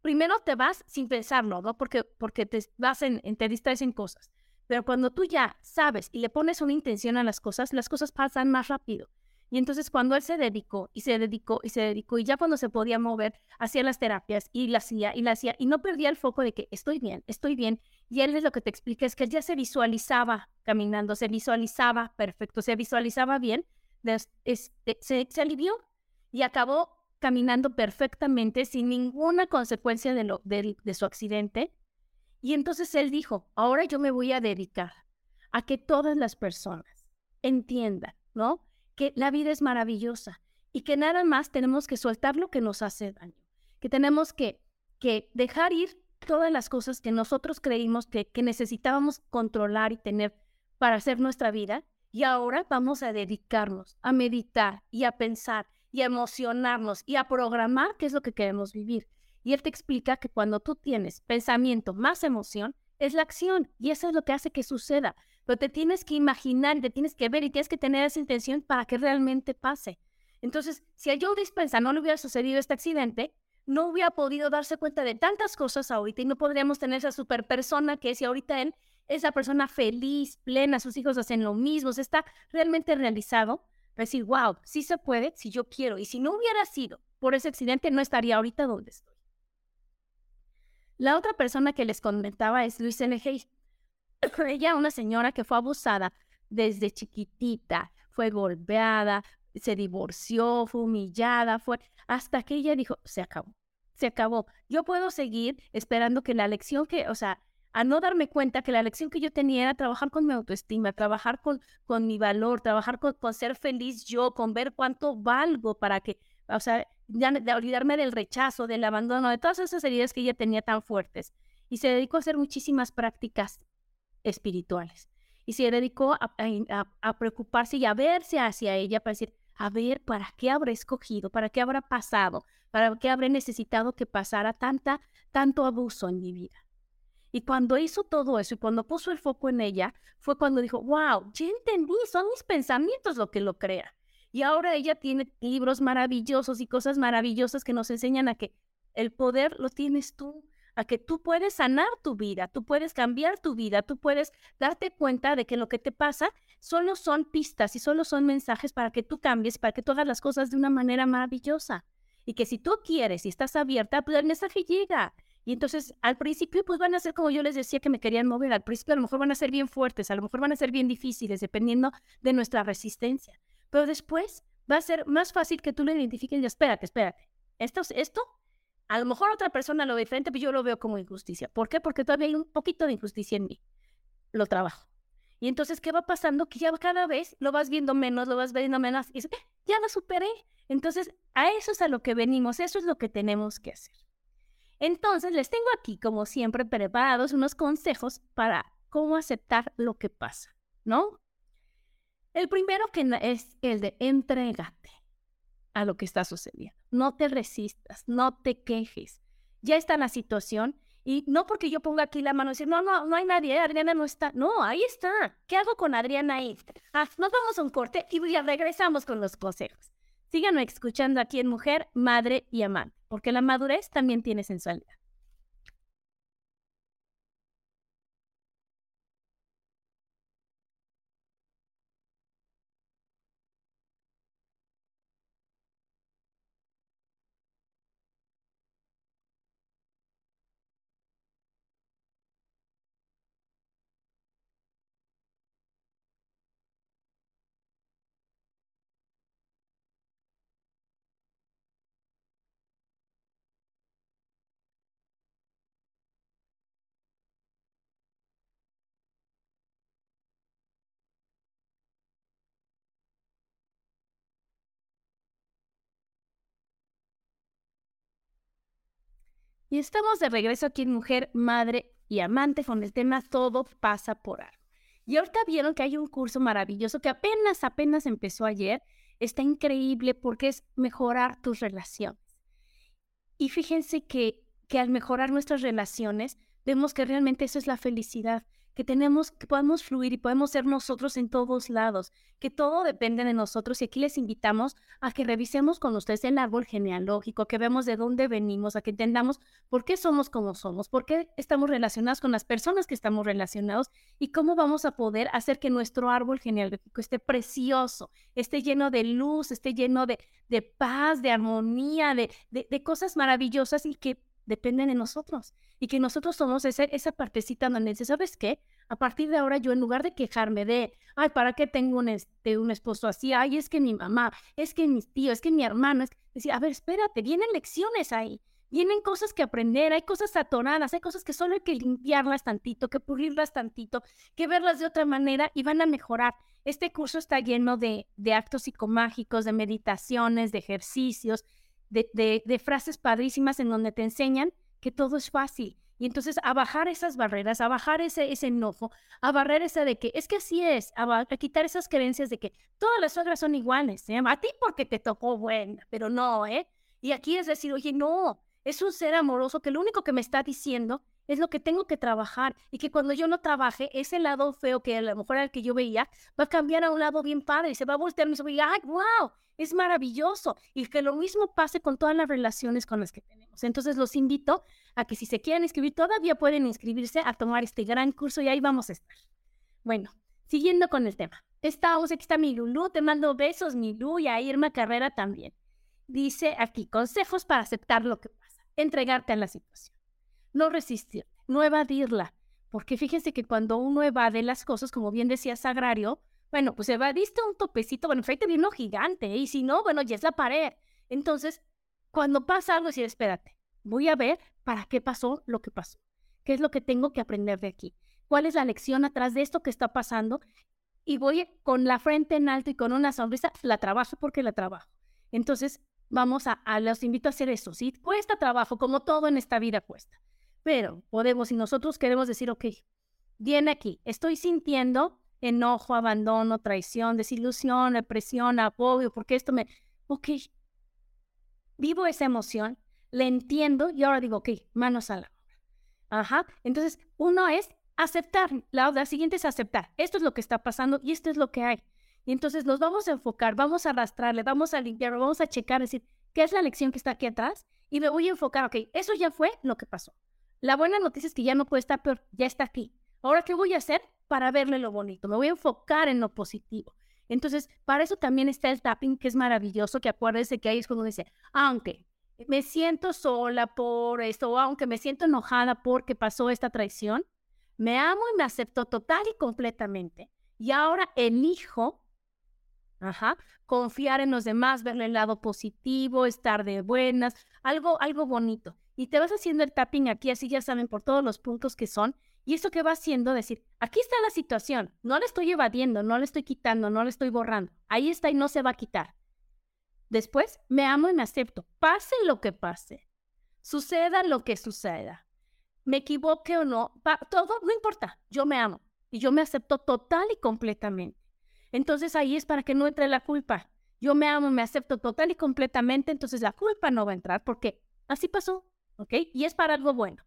primero te vas sin pensarlo, ¿no? Porque, porque te vas en, te distraes en cosas. Pero cuando tú ya sabes y le pones una intención a las cosas, las cosas pasan más rápido. Y entonces cuando él se dedicó y se dedicó y se dedicó y ya cuando se podía mover, hacía las terapias y la hacía y la hacía y no perdía el foco de que estoy bien, estoy bien. Y él es lo que te explica, es que él ya se visualizaba caminando, se visualizaba perfecto, se visualizaba bien este, se, alivió y acabó caminando perfectamente sin ninguna consecuencia de, lo, de su accidente. Y entonces él dijo, ahora yo me voy a dedicar a que todas las personas entiendan, ¿no? Que la vida es maravillosa y que nada más tenemos que soltar lo que nos hace daño, que tenemos que, que dejar ir todas las cosas que nosotros creímos que, que necesitábamos controlar y tener para hacer nuestra vida y ahora vamos a dedicarnos a meditar y a pensar y a emocionarnos y a programar qué es lo que queremos vivir. Y él te explica que cuando tú tienes pensamiento más emoción, es la acción y eso es lo que hace que suceda. Pero te tienes que imaginar, te tienes que ver y tienes que tener esa intención para que realmente pase. Entonces, si a Joe Dispensa no le hubiera sucedido este accidente, no hubiera podido darse cuenta de tantas cosas ahorita y no podríamos tener esa super persona que es y ahorita él esa persona feliz, plena, sus hijos hacen lo mismo, se está realmente realizado, para decir, wow, sí se puede si yo quiero. Y si no hubiera sido por ese accidente, no estaría ahorita donde estoy. La otra persona que les comentaba es Luis L.G. Ella, una señora que fue abusada desde chiquitita, fue golpeada, se divorció, fue humillada, fue hasta que ella dijo, se acabó, se acabó. Yo puedo seguir esperando que la lección que, o sea, a no darme cuenta que la lección que yo tenía era trabajar con mi autoestima, trabajar con, con mi valor, trabajar con, ser feliz yo, con ver cuánto valgo para que, o sea, olvidarme del rechazo, del abandono, de todas esas heridas que ella tenía tan fuertes. Y se dedicó a hacer muchísimas prácticas espirituales. Y se dedicó a, preocuparse y a verse hacia ella para decir, a ver, ¿para qué habrá escogido? ¿Para qué habrá pasado? ¿Para qué habré necesitado que pasara tanta, tanto abuso en mi vida? Y cuando hizo todo eso y cuando puso el foco en ella, fue cuando dijo, wow, ya entendí, son mis pensamientos lo que lo crea. Y ahora ella tiene libros maravillosos y cosas maravillosas que nos enseñan a que el poder lo tienes tú, a que tú puedes sanar tu vida, tú puedes cambiar tu vida, tú puedes darte cuenta de que lo que te pasa solo son pistas y solo son mensajes para que tú cambies, para que tú hagas las cosas de una manera maravillosa. Y que si tú quieres y estás abierta, pues el mensaje llega. Y entonces al principio pues van a ser como yo les decía que me querían mover, al principio a lo mejor van a ser bien fuertes, a lo mejor van a ser bien difíciles dependiendo de nuestra resistencia, pero después va a ser más fácil que tú lo identifiques y espérate, espérate, esto, esto, a lo mejor otra persona lo ve diferente, pero yo lo veo como injusticia. ¿Por qué? Porque todavía hay un poquito de injusticia en mí. Lo trabajo. Y entonces, ¿qué va pasando? Que ya cada vez lo vas viendo menos, lo vas viendo menos y dices, ya lo superé. Entonces, a eso es a lo que venimos, eso es lo que tenemos que hacer. Entonces, les tengo aquí, como siempre, preparados unos consejos para cómo aceptar lo que pasa, ¿no? El primero que es el de entregate a lo que está sucediendo. No te resistas, no te quejes. Ya está la situación Y no porque yo ponga aquí la mano y decir, no, no, no hay nadie, Adriana no está. No, ahí está. ¿Qué hago con Adriana ahí? Ah, nos vamos a un corte y ya regresamos con los consejos. Síganme escuchando aquí en Mujer, Madre y Amante, porque la madurez también tiene sensualidad. Y estamos de regreso aquí en Mujer, Madre y Amante con el tema Todo pasa por algo. Y ahorita vieron que hay un curso maravilloso que apenas, apenas empezó ayer. Está increíble porque es mejorar tus relaciones. Y fíjense que, que al mejorar nuestras relaciones, vemos que realmente eso es la felicidad que tenemos, que podemos fluir y podemos ser nosotros en todos lados, que todo depende de nosotros y aquí les invitamos a que revisemos con ustedes el árbol genealógico, que vemos de dónde venimos, a que entendamos por qué somos como somos, por qué estamos relacionados con las personas que estamos relacionados y cómo vamos a poder hacer que nuestro árbol genealógico esté precioso, esté lleno de luz, esté lleno de, de paz, de armonía, de, de, de cosas maravillosas y que dependen de nosotros. Y que nosotros somos esa, esa partecita donde dice, ¿sabes qué? A partir de ahora yo en lugar de quejarme de, ay, ¿para qué tengo un, este, un esposo así? Ay, es que mi mamá, es que mis tíos, es que mi hermano, es decir, a ver, espérate, vienen lecciones ahí. Vienen cosas que aprender, hay cosas atoradas, hay cosas que solo hay que limpiarlas tantito, que pulirlas tantito, que verlas de otra manera y van a mejorar. Este curso está lleno de, de actos psicomágicos, de meditaciones, de ejercicios, de, frases padrísimas en donde te enseñan que todo es fácil. Y entonces a bajar esas barreras, a bajar ese, enojo, a barrer esa de que es que así es, a, quitar esas creencias de que todas las suegras son iguales. ¿eh? A ti porque te tocó buena, pero no, ¿eh? Y aquí es decir, oye, no, es un ser amoroso que lo único que me está diciendo es lo que tengo que trabajar y que cuando yo no trabaje, ese lado feo que a lo mejor era el que yo veía, va a cambiar a un lado bien padre y se va a voltear y se va a decir, ¡ay, wow! Es maravilloso. Y que lo mismo pase con todas las relaciones con las que tenemos. Entonces los invito a que si se quieren inscribir, todavía pueden inscribirse a tomar este gran curso y ahí vamos a estar. Bueno, siguiendo con el tema. Estamos, aquí está mi Lulu, te mando besos, mi Lulu, y a Irma Carrera también. Dice aquí, consejos para aceptar lo que pasa, entregarte a la situación no resistir, no evadirla. Porque fíjense que cuando uno evade las cosas, como bien decía Sagrario, bueno, pues evadiste un topecito, bueno, frente de uno gigante, y si no, bueno, ya es la pared. Entonces, cuando pasa algo, decir, espérate, voy a ver para qué pasó lo que pasó. ¿Qué es lo que tengo que aprender de aquí? ¿Cuál es la lección atrás de esto que está pasando? Y voy con la frente en alto y con una sonrisa, la trabajo porque la trabajo. Entonces, vamos a, a los invito a hacer eso. Si cuesta trabajo, como todo en esta vida cuesta. Pero podemos, y nosotros queremos decir, ok, viene aquí, estoy sintiendo enojo, abandono, traición, desilusión, represión, apoyo, porque esto me... Ok, vivo esa emoción, le entiendo y ahora digo, ok, manos a la obra. Ajá, entonces uno es aceptar, la, la siguiente es aceptar, esto es lo que está pasando y esto es lo que hay. Y entonces nos vamos a enfocar, vamos a arrastrarle, vamos a limpiar, vamos a checar, decir, ¿qué es la lección que está aquí atrás? Y me voy a enfocar, ok, eso ya fue lo que pasó. La buena noticia es que ya no puede estar peor, ya está aquí. Ahora, ¿qué voy a hacer para verle lo bonito? Me voy a enfocar en lo positivo. Entonces, para eso también está el tapping, que es maravilloso, que acuérdese que ahí es cuando dice, aunque me siento sola por esto, o aunque me siento enojada porque pasó esta traición, me amo y me acepto total y completamente. Y ahora elijo, ajá, confiar en los demás, verle el lado positivo, estar de buenas, algo, algo bonito y te vas haciendo el tapping aquí, así ya saben por todos los puntos que son. Y eso que va haciendo, decir, aquí está la situación, no la estoy evadiendo, no la estoy quitando, no la estoy borrando. Ahí está y no se va a quitar. Después, me amo y me acepto, pase lo que pase, suceda lo que suceda, me equivoque o no, todo no importa, yo me amo y yo me acepto total y completamente. Entonces ahí es para que no entre la culpa. Yo me amo, me acepto total y completamente, entonces la culpa no va a entrar porque así pasó, ¿ok? Y es para algo bueno.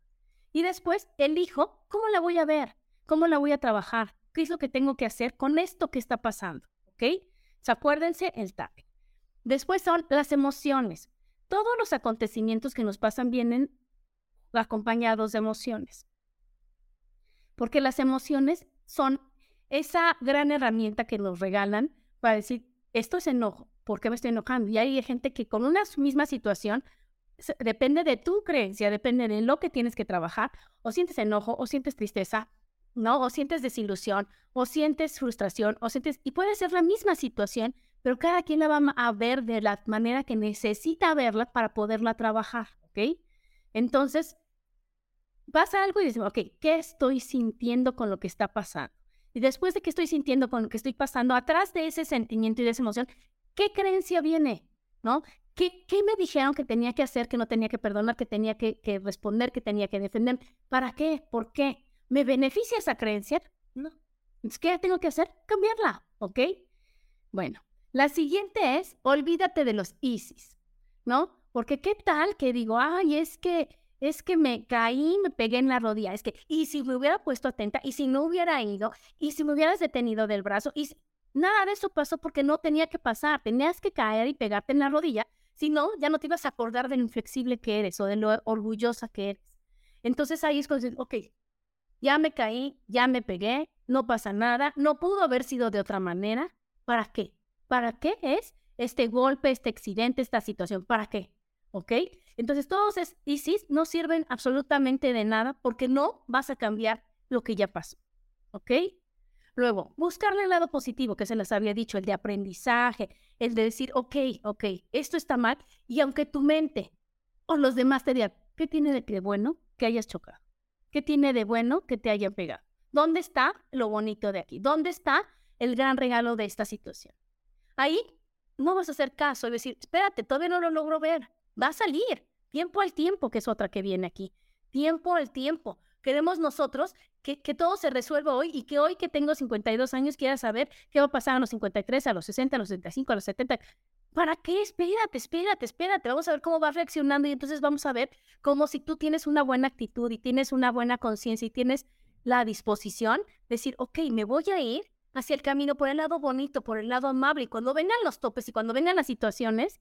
Y después elijo cómo la voy a ver, cómo la voy a trabajar, qué es lo que tengo que hacer con esto que está pasando, ¿ok? O acuérdense el tapping. Después son las emociones. Todos los acontecimientos que nos pasan vienen acompañados de emociones. Porque las emociones son esa gran herramienta que nos regalan para decir, esto es enojo, ¿por qué me estoy enojando? Y hay gente que con una misma situación, depende de tu creencia, depende de lo que tienes que trabajar, o sientes enojo, o sientes tristeza, ¿no? O sientes desilusión, o sientes frustración, o sientes, y puede ser la misma situación, pero cada quien la va a ver de la manera que necesita verla para poderla trabajar, ¿ok? Entonces, pasa algo y dices, ok, ¿qué estoy sintiendo con lo que está pasando? Y después de que estoy sintiendo con lo que estoy pasando, atrás de ese sentimiento y de esa emoción, ¿qué creencia viene? ¿No? ¿Qué, ¿Qué, me dijeron que tenía que hacer, que no tenía que perdonar, que tenía que, que responder, que tenía que defender? ¿Para qué? ¿Por qué? ¿Me beneficia esa creencia? No. ¿qué tengo que hacer? Cambiarla, ¿ok? Bueno, la siguiente es, olvídate de los ISIS, ¿no? Porque qué tal que digo, ay, es que es que me caí, me pegué en la rodilla, es que, y si me hubiera puesto atenta, y si no hubiera ido, y si me hubieras detenido del brazo, y nada de eso pasó porque no tenía que pasar, tenías que caer y pegarte en la rodilla, si no, ya no te ibas a acordar de lo inflexible que eres o de lo orgullosa que eres. Entonces ahí es cuando dices, ok, ya me caí, ya me pegué, no pasa nada, no pudo haber sido de otra manera, ¿para qué? ¿Para qué es este golpe, este accidente, esta situación? ¿Para qué? ¿Ok? Entonces, todos esos ISIS no sirven absolutamente de nada porque no vas a cambiar lo que ya pasó. ¿Ok? Luego, buscarle el lado positivo, que se les había dicho, el de aprendizaje, el de decir, ok, ok, esto está mal, y aunque tu mente o los demás te digan, ¿qué tiene de bueno que hayas chocado? ¿Qué tiene de bueno que te hayan pegado? ¿Dónde está lo bonito de aquí? ¿Dónde está el gran regalo de esta situación? Ahí no vas a hacer caso y decir, espérate, todavía no lo logro ver va a salir. Tiempo al tiempo, que es otra que viene aquí. Tiempo al tiempo. Queremos nosotros que, todo se resuelva hoy y que hoy que tengo 52 años quiera saber qué va a pasar a los 53, a los 60, a los 65, a los 70. ¿Para qué? Espérate, espérate, espérate. Vamos a ver cómo va reaccionando y entonces vamos a ver cómo si tú tienes una buena actitud y tienes una buena conciencia y tienes la disposición, decir, ok, me voy a ir hacia el camino por el lado bonito, por el lado amable y cuando vengan los topes y cuando vengan las situaciones,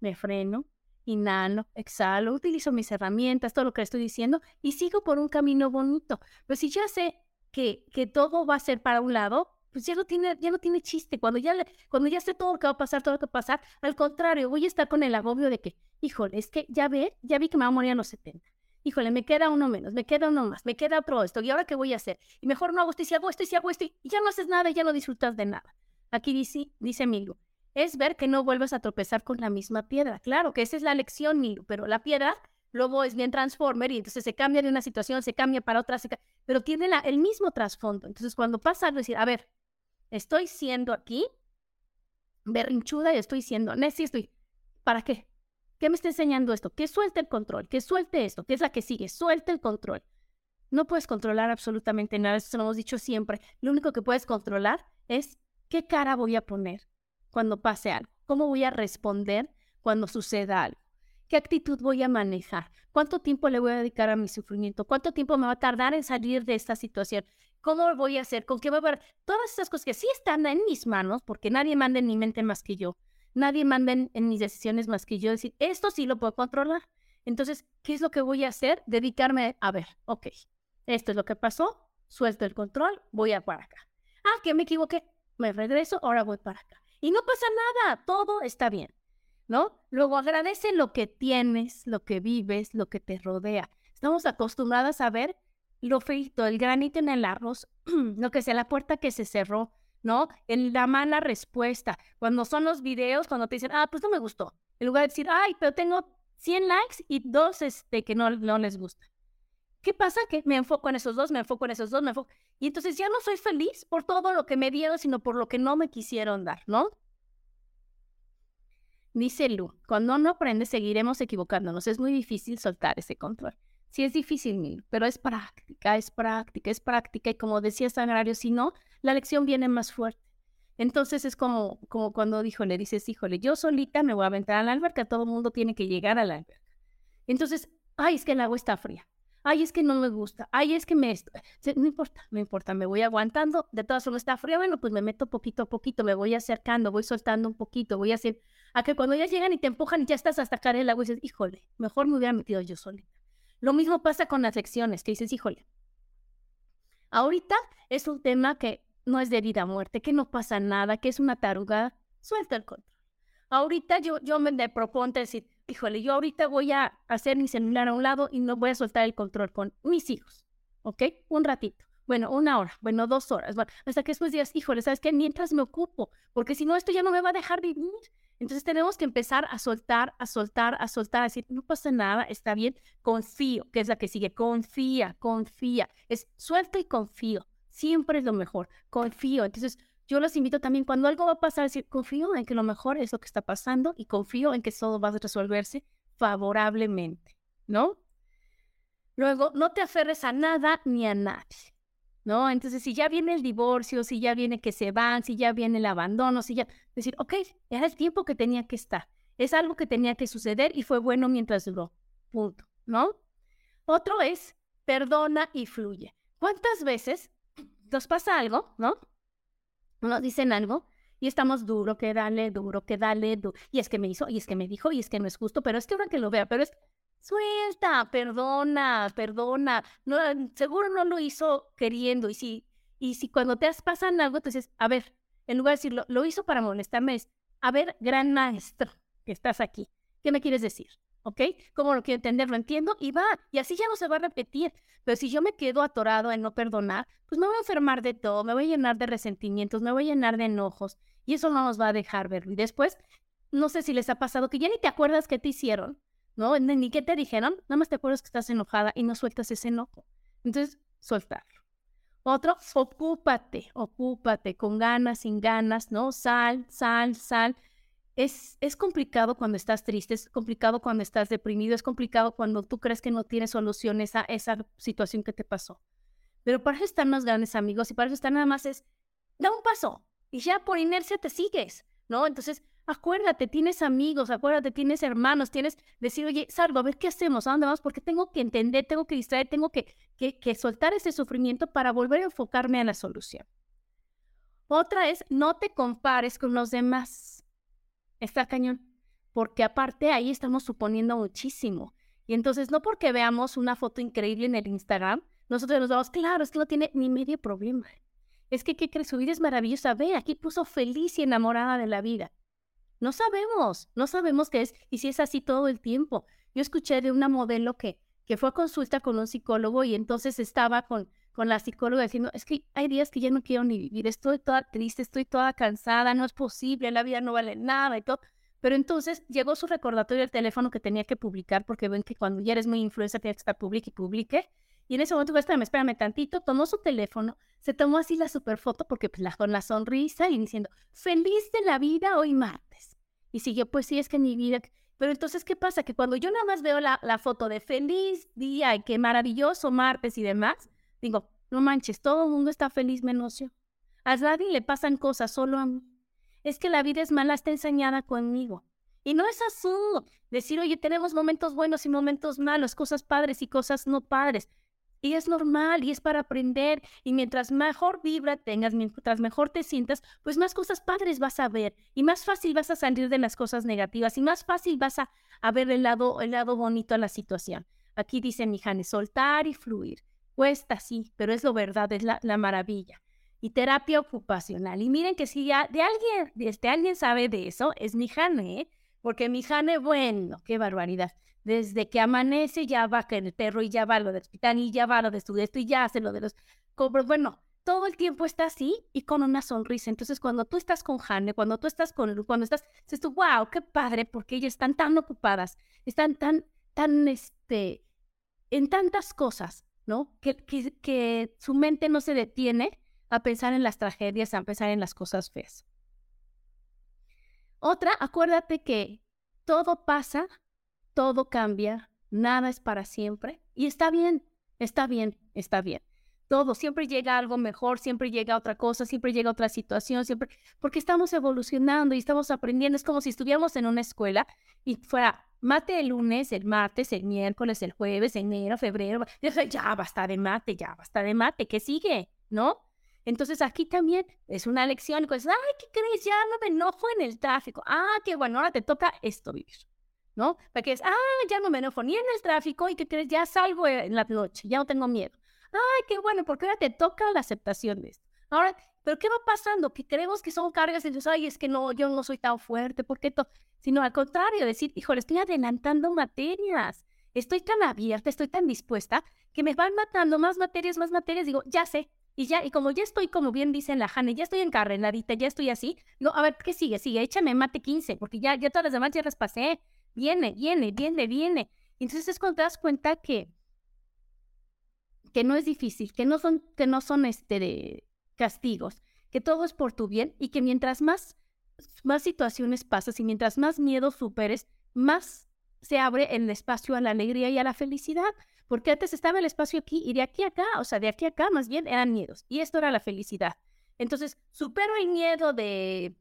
me freno, inhalo, exhalo, utilizo mis herramientas, todo lo que estoy diciendo y sigo por un camino bonito. Pero si ya sé que, que todo va a ser para un lado, pues ya no tiene, ya no tiene chiste. Cuando ya, cuando ya sé todo lo que va a pasar, todo lo que va a pasar, al contrario, voy a estar con el agobio de que, híjole, es que ya ve, ya vi que me va a morir a los 70. Híjole, me queda uno menos, me queda uno más, me queda otro esto, ¿y ahora qué voy a hacer? Y mejor no hago esto, y si hago esto, y si hago esto, y ya no haces nada, y ya no disfrutas de nada. Aquí dice, dice Mingo, es ver que no vuelvas a tropezar con la misma piedra. Claro que esa es la lección, pero la piedra luego es bien transformer y entonces se cambia de una situación, se cambia para otra, pero tiene el mismo trasfondo. Entonces cuando pasa algo, decir, a ver, estoy siendo aquí berrinchuda y estoy siendo necia, estoy, ¿para qué? ¿Qué me está enseñando esto? Que suelte el control, que suelte esto, que es la que sigue, suelte el control. No puedes controlar absolutamente nada, eso lo hemos dicho siempre. Lo único que puedes controlar es qué cara voy a poner, cuando pase algo? ¿Cómo voy a responder cuando suceda algo? ¿Qué actitud voy a manejar? ¿Cuánto tiempo le voy a dedicar a mi sufrimiento? ¿Cuánto tiempo me va a tardar en salir de esta situación? ¿Cómo voy a hacer? ¿Con qué voy a? Todas esas cosas que sí están en mis manos, porque nadie manda en mi mente más que yo. Nadie manda en, mis decisiones más que yo. Decir, esto sí lo puedo controlar. Entonces, ¿qué es lo que voy a hacer? Dedicarme a ver, ok, esto es lo que pasó, suelto el control, voy a para acá. Ah, que me equivoqué, me regreso, ahora voy para acá. Y no pasa nada, todo está bien, ¿no? Luego agradece lo que tienes, lo que vives, lo que te rodea. Estamos acostumbradas a ver lo feito, el granito en el arroz, <clears throat> lo que sea la puerta que se cerró, ¿no? En la mala respuesta. Cuando son los videos, cuando te dicen, ah, pues no me gustó. En lugar de decir, ay, pero tengo 100 likes y dos este, que no, no les gusta. ¿Qué pasa? Que me enfoco en esos dos, me enfoco en esos dos, me enfoco. Y entonces ya no soy feliz por todo lo que me dieron, sino por lo que no me quisieron dar, ¿no? Dice Lu, cuando no aprendes seguiremos equivocándonos. Es muy difícil soltar ese control. Sí, es difícil, pero es práctica, es práctica, es práctica. Y como decía Sagrario, si no, la lección viene más fuerte. Entonces es como, como cuando dijo, le dices, híjole, yo solita me voy a aventar a la alberca, todo el mundo tiene que llegar a la alberca. Entonces, ay, es que el agua está fría. Ay, es que no me gusta. Ay, es que me... No importa, no importa, me voy aguantando. De todas formas está frío, bueno, pues me meto poquito a poquito, me voy acercando, voy soltando un poquito, voy a hacer... A que cuando ya llegan y te empujan y ya estás hasta acá el agua y dices, híjole, mejor me hubiera metido yo solita. Lo mismo pasa con las lecciones, que dices, híjole, ahorita es un tema que no es de vida a muerte, que no pasa nada, que es una taruga, suelta el control. Ahorita yo, yo me propongo decir, híjole, yo ahorita voy a hacer mi celular a un lado y no voy a soltar el control con mis hijos, ¿ok? Un ratito. Bueno, una hora, bueno, dos horas, bueno, hasta que después digas, híjole, ¿sabes qué? Mientras me ocupo, porque si no, esto ya no me va a dejar vivir. Entonces tenemos que empezar a soltar, a soltar, a soltar, a decir, no pasa nada, está bien, confío, que es la que sigue, confía, confía, es suelto y confío, siempre es lo mejor, confío. Entonces, yo los invito también, cuando algo va a pasar, decir, confío en que lo mejor es lo que está pasando y confío en que todo va a resolverse favorablemente, ¿no? Luego, no te aferres a nada ni a nadie, ¿no? Entonces, si ya viene el divorcio, si ya viene que se van, si ya viene el abandono, si ya, decir, ok, era el tiempo que tenía que estar, es algo que tenía que suceder y fue bueno mientras duró, punto, ¿no? Otro es, perdona y fluye. ¿Cuántas veces nos pasa algo, ¿no? Nos dicen algo y estamos duro que dale, duro que dale, y es que me hizo, y es que me dijo, y es que no es justo, pero es que ahora que lo vea, pero es, suelta, perdona, perdona, no, seguro no lo hizo queriendo, y si, y si cuando te pasan algo, entonces, a ver, en lugar de decirlo, lo hizo para molestarme, es, a ver, gran maestro, que estás aquí, ¿qué me quieres decir? ¿Ok? ¿Cómo lo quiero entender? Lo entiendo y va. Y así ya no se va a repetir. Pero si yo me quedo atorado en no perdonar, pues me voy a enfermar de todo, me voy a llenar de resentimientos, me voy a llenar de enojos y eso no nos va a dejar verlo. Y después, no sé si les ha pasado que ya ni te acuerdas qué te hicieron, ¿no? Ni qué te dijeron, nada más te acuerdas que estás enojada y no sueltas ese enojo. Entonces, soltarlo. Otro, ocúpate, ocúpate, con ganas, sin ganas, ¿no? Sal, sal, sal es, complicado cuando estás triste, es complicado cuando estás deprimido, es complicado cuando tú crees que no tienes solución a esa, situación que te pasó. Pero para eso están los grandes amigos y para eso están nada más es, da un paso y ya por inercia te sigues, ¿no? Entonces, acuérdate, tienes amigos, acuérdate, tienes hermanos, tienes, decir, oye, salvo, a ver qué hacemos, a dónde vamos, porque tengo que entender, tengo que distraer, tengo que, que, que soltar ese sufrimiento para volver a enfocarme a la solución. Otra es, no te compares con los demás. Está cañón. Porque aparte ahí estamos suponiendo muchísimo. Y entonces no porque veamos una foto increíble en el Instagram, nosotros nos damos, claro, es que no tiene ni medio problema. Es que, ¿qué crees? Su vida es maravillosa. Ve, aquí puso feliz y enamorada de la vida. No sabemos, no sabemos qué es y si es así todo el tiempo. Yo escuché de una modelo que, que fue a consulta con un psicólogo y entonces estaba con, con la psicóloga diciendo, es que hay días que ya no quiero ni vivir, estoy toda triste, estoy toda cansada, no es posible, la vida no vale nada y todo. Pero entonces llegó su recordatorio del teléfono que tenía que publicar, porque ven que cuando ya eres muy influencer tienes que estar publique y publique. Y en ese momento, espérame, espérame tantito, tomó su teléfono, se tomó así la super foto, porque pues la, con la sonrisa y diciendo, feliz de la vida hoy martes. Y siguió, pues sí, es que mi vida... Pero entonces, ¿qué pasa? Que cuando yo nada más veo la, la foto de feliz día y qué maravilloso martes y demás, Digo, no manches, todo el mundo está feliz menos yo. A nadie le pasan cosas, solo a mí. Es que la vida es mala, está enseñada conmigo. Y no es así. Decir, oye, tenemos momentos buenos y momentos malos, cosas padres y cosas no padres. Y es normal y es para aprender. Y mientras mejor vibra tengas, mientras mejor te sientas, pues más cosas padres vas a ver. Y más fácil vas a salir de las cosas negativas. Y más fácil vas a, ver el lado, el lado bonito a la situación. Aquí dice mi Jane, soltar y fluir. Cuesta, sí, pero es lo verdad, es la, maravilla. Y terapia ocupacional. Y miren que si ya de alguien, de este, alguien sabe de eso, es mi Jane, ¿eh? porque mi Jane, bueno, qué barbaridad. Desde que amanece ya va con el perro y ya va lo del hospital y ya va lo de esto y ya hace lo de los. Bueno, todo el tiempo está así y con una sonrisa. Entonces, cuando tú estás con Jane, cuando tú estás con cuando estás, dices tú, wow, qué padre, porque ellas están tan ocupadas, están tan, tan, este, en tantas cosas que, que, su mente no se detiene a pensar en las tragedias, a pensar en las cosas feas. Otra, acuérdate que todo pasa, todo cambia, nada es para siempre y está bien, está bien, está bien. Todo, siempre llega algo mejor, siempre llega otra cosa, siempre llega otra situación, siempre, porque estamos evolucionando y estamos aprendiendo. Es como si estuviéramos en una escuela y fuera mate el lunes, el martes, el miércoles, el jueves, enero, febrero. <laughs> Ya basta de mate, ya basta de mate, ¿qué sigue? ¿No? Entonces aquí también es una lección. Pues, ay, ¿qué crees? Ya no me enojo en el tráfico. Ah, qué bueno, ahora te toca esto vivir. ¿No? Para que es, ah, ya no me enojo ni en el tráfico y ¿qué crees? Ya salgo en la noche, ya no tengo miedo. Ay, qué bueno, porque ahora te toca la aceptación de esto. Ahora, ¿pero qué va pasando? Que creemos que son cargas dices, ay, es que no, yo no soy tan fuerte, ¿por qué? Sino al contrario, decir, híjole, estoy adelantando materias, estoy tan abierta, estoy tan dispuesta, que me van matando más materias, más materias, digo, ya sé, y ya, y como ya estoy, como bien dice la Jane, ya estoy encarrenadita, ya estoy así, no, a ver, ¿qué sigue? Sigue, échame mate 15, porque ya, ya todas las demás ya las pasé. Viene, viene, viene, viene. Entonces es cuando te das cuenta que, que no es difícil, que no son, que no son este de castigos, que todo es por tu bien y que mientras más, más situaciones pasas y mientras más miedo superes, más se abre el espacio a la alegría y a la felicidad porque antes estaba el espacio aquí y de aquí a acá, o sea, de aquí a acá más bien eran miedos, y esto era la felicidad. Entonces, supero el miedo de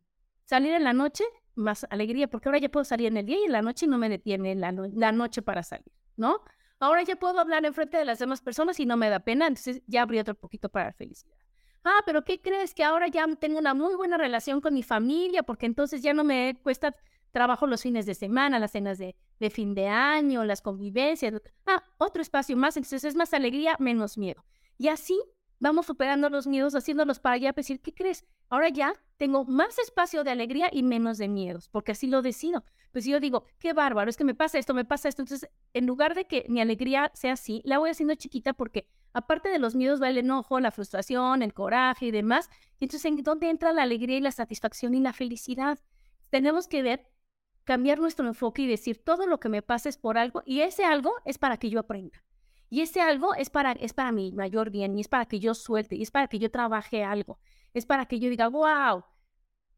salir en la noche, más alegría, porque ahora ya puedo salir en el día y en la noche no me detiene la, noche para salir, ¿no? Ahora ya puedo hablar en frente de las demás personas y no me da pena, entonces ya abrí otro poquito para la felicidad. Ah, pero ¿qué crees? Que ahora ya tengo una muy buena relación con mi familia, porque entonces ya no me cuesta trabajo los fines de semana, las cenas de, fin de año, las convivencias. Ah, otro espacio más, entonces es más alegría, menos miedo. Y así vamos superando los miedos, haciéndolos para allá, decir, ¿qué crees? Ahora ya tengo más espacio de alegría y menos de miedos, porque así lo decido. Pues yo digo, qué bárbaro, es que me pasa esto, me pasa esto. Entonces, en lugar de que mi alegría sea así, la voy haciendo chiquita porque aparte de los miedos va el enojo, la frustración, el coraje y demás. Y entonces, ¿en dónde entra la alegría y la satisfacción y la felicidad? Tenemos que ver cambiar nuestro enfoque y decir todo lo que me pasa es por algo y ese algo es para que yo aprenda. Y ese algo es para, es para mi mayor bien y es para que yo suelte y es para que yo trabaje algo. Es para que yo diga, wow,